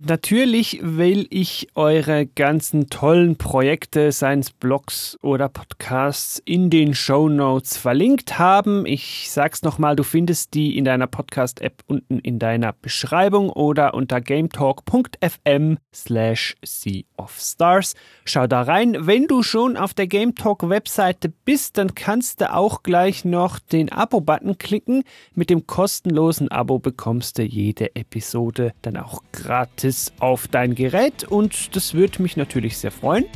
S1: Natürlich will ich eure ganzen tollen Projekte, seien es Blogs oder Podcasts, in den Show Notes verlinkt haben. Ich sag's nochmal, du findest die in deiner Podcast-App unten in deiner Beschreibung oder unter gametalk.fm slash Sea of Stars. Schau da rein. Wenn du schon auf der Gametalk-Webseite bist, dann kannst du auch gleich noch den Abo-Button klicken. Mit dem kostenlosen Abo bekommst du jede Episode dann auch gratis gratis auf dein Gerät und das würde mich natürlich sehr freuen.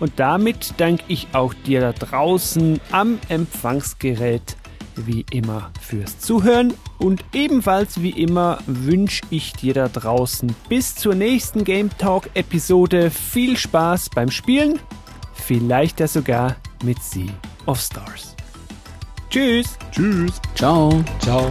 S1: Und damit danke ich auch dir da draußen am Empfangsgerät wie immer fürs Zuhören und ebenfalls wie immer wünsche ich dir da draußen bis zur nächsten Game Talk Episode viel Spaß beim Spielen, vielleicht ja sogar mit Sea of Stars. Tschüss.
S3: Tschüss.
S4: Ciao.
S2: Ciao.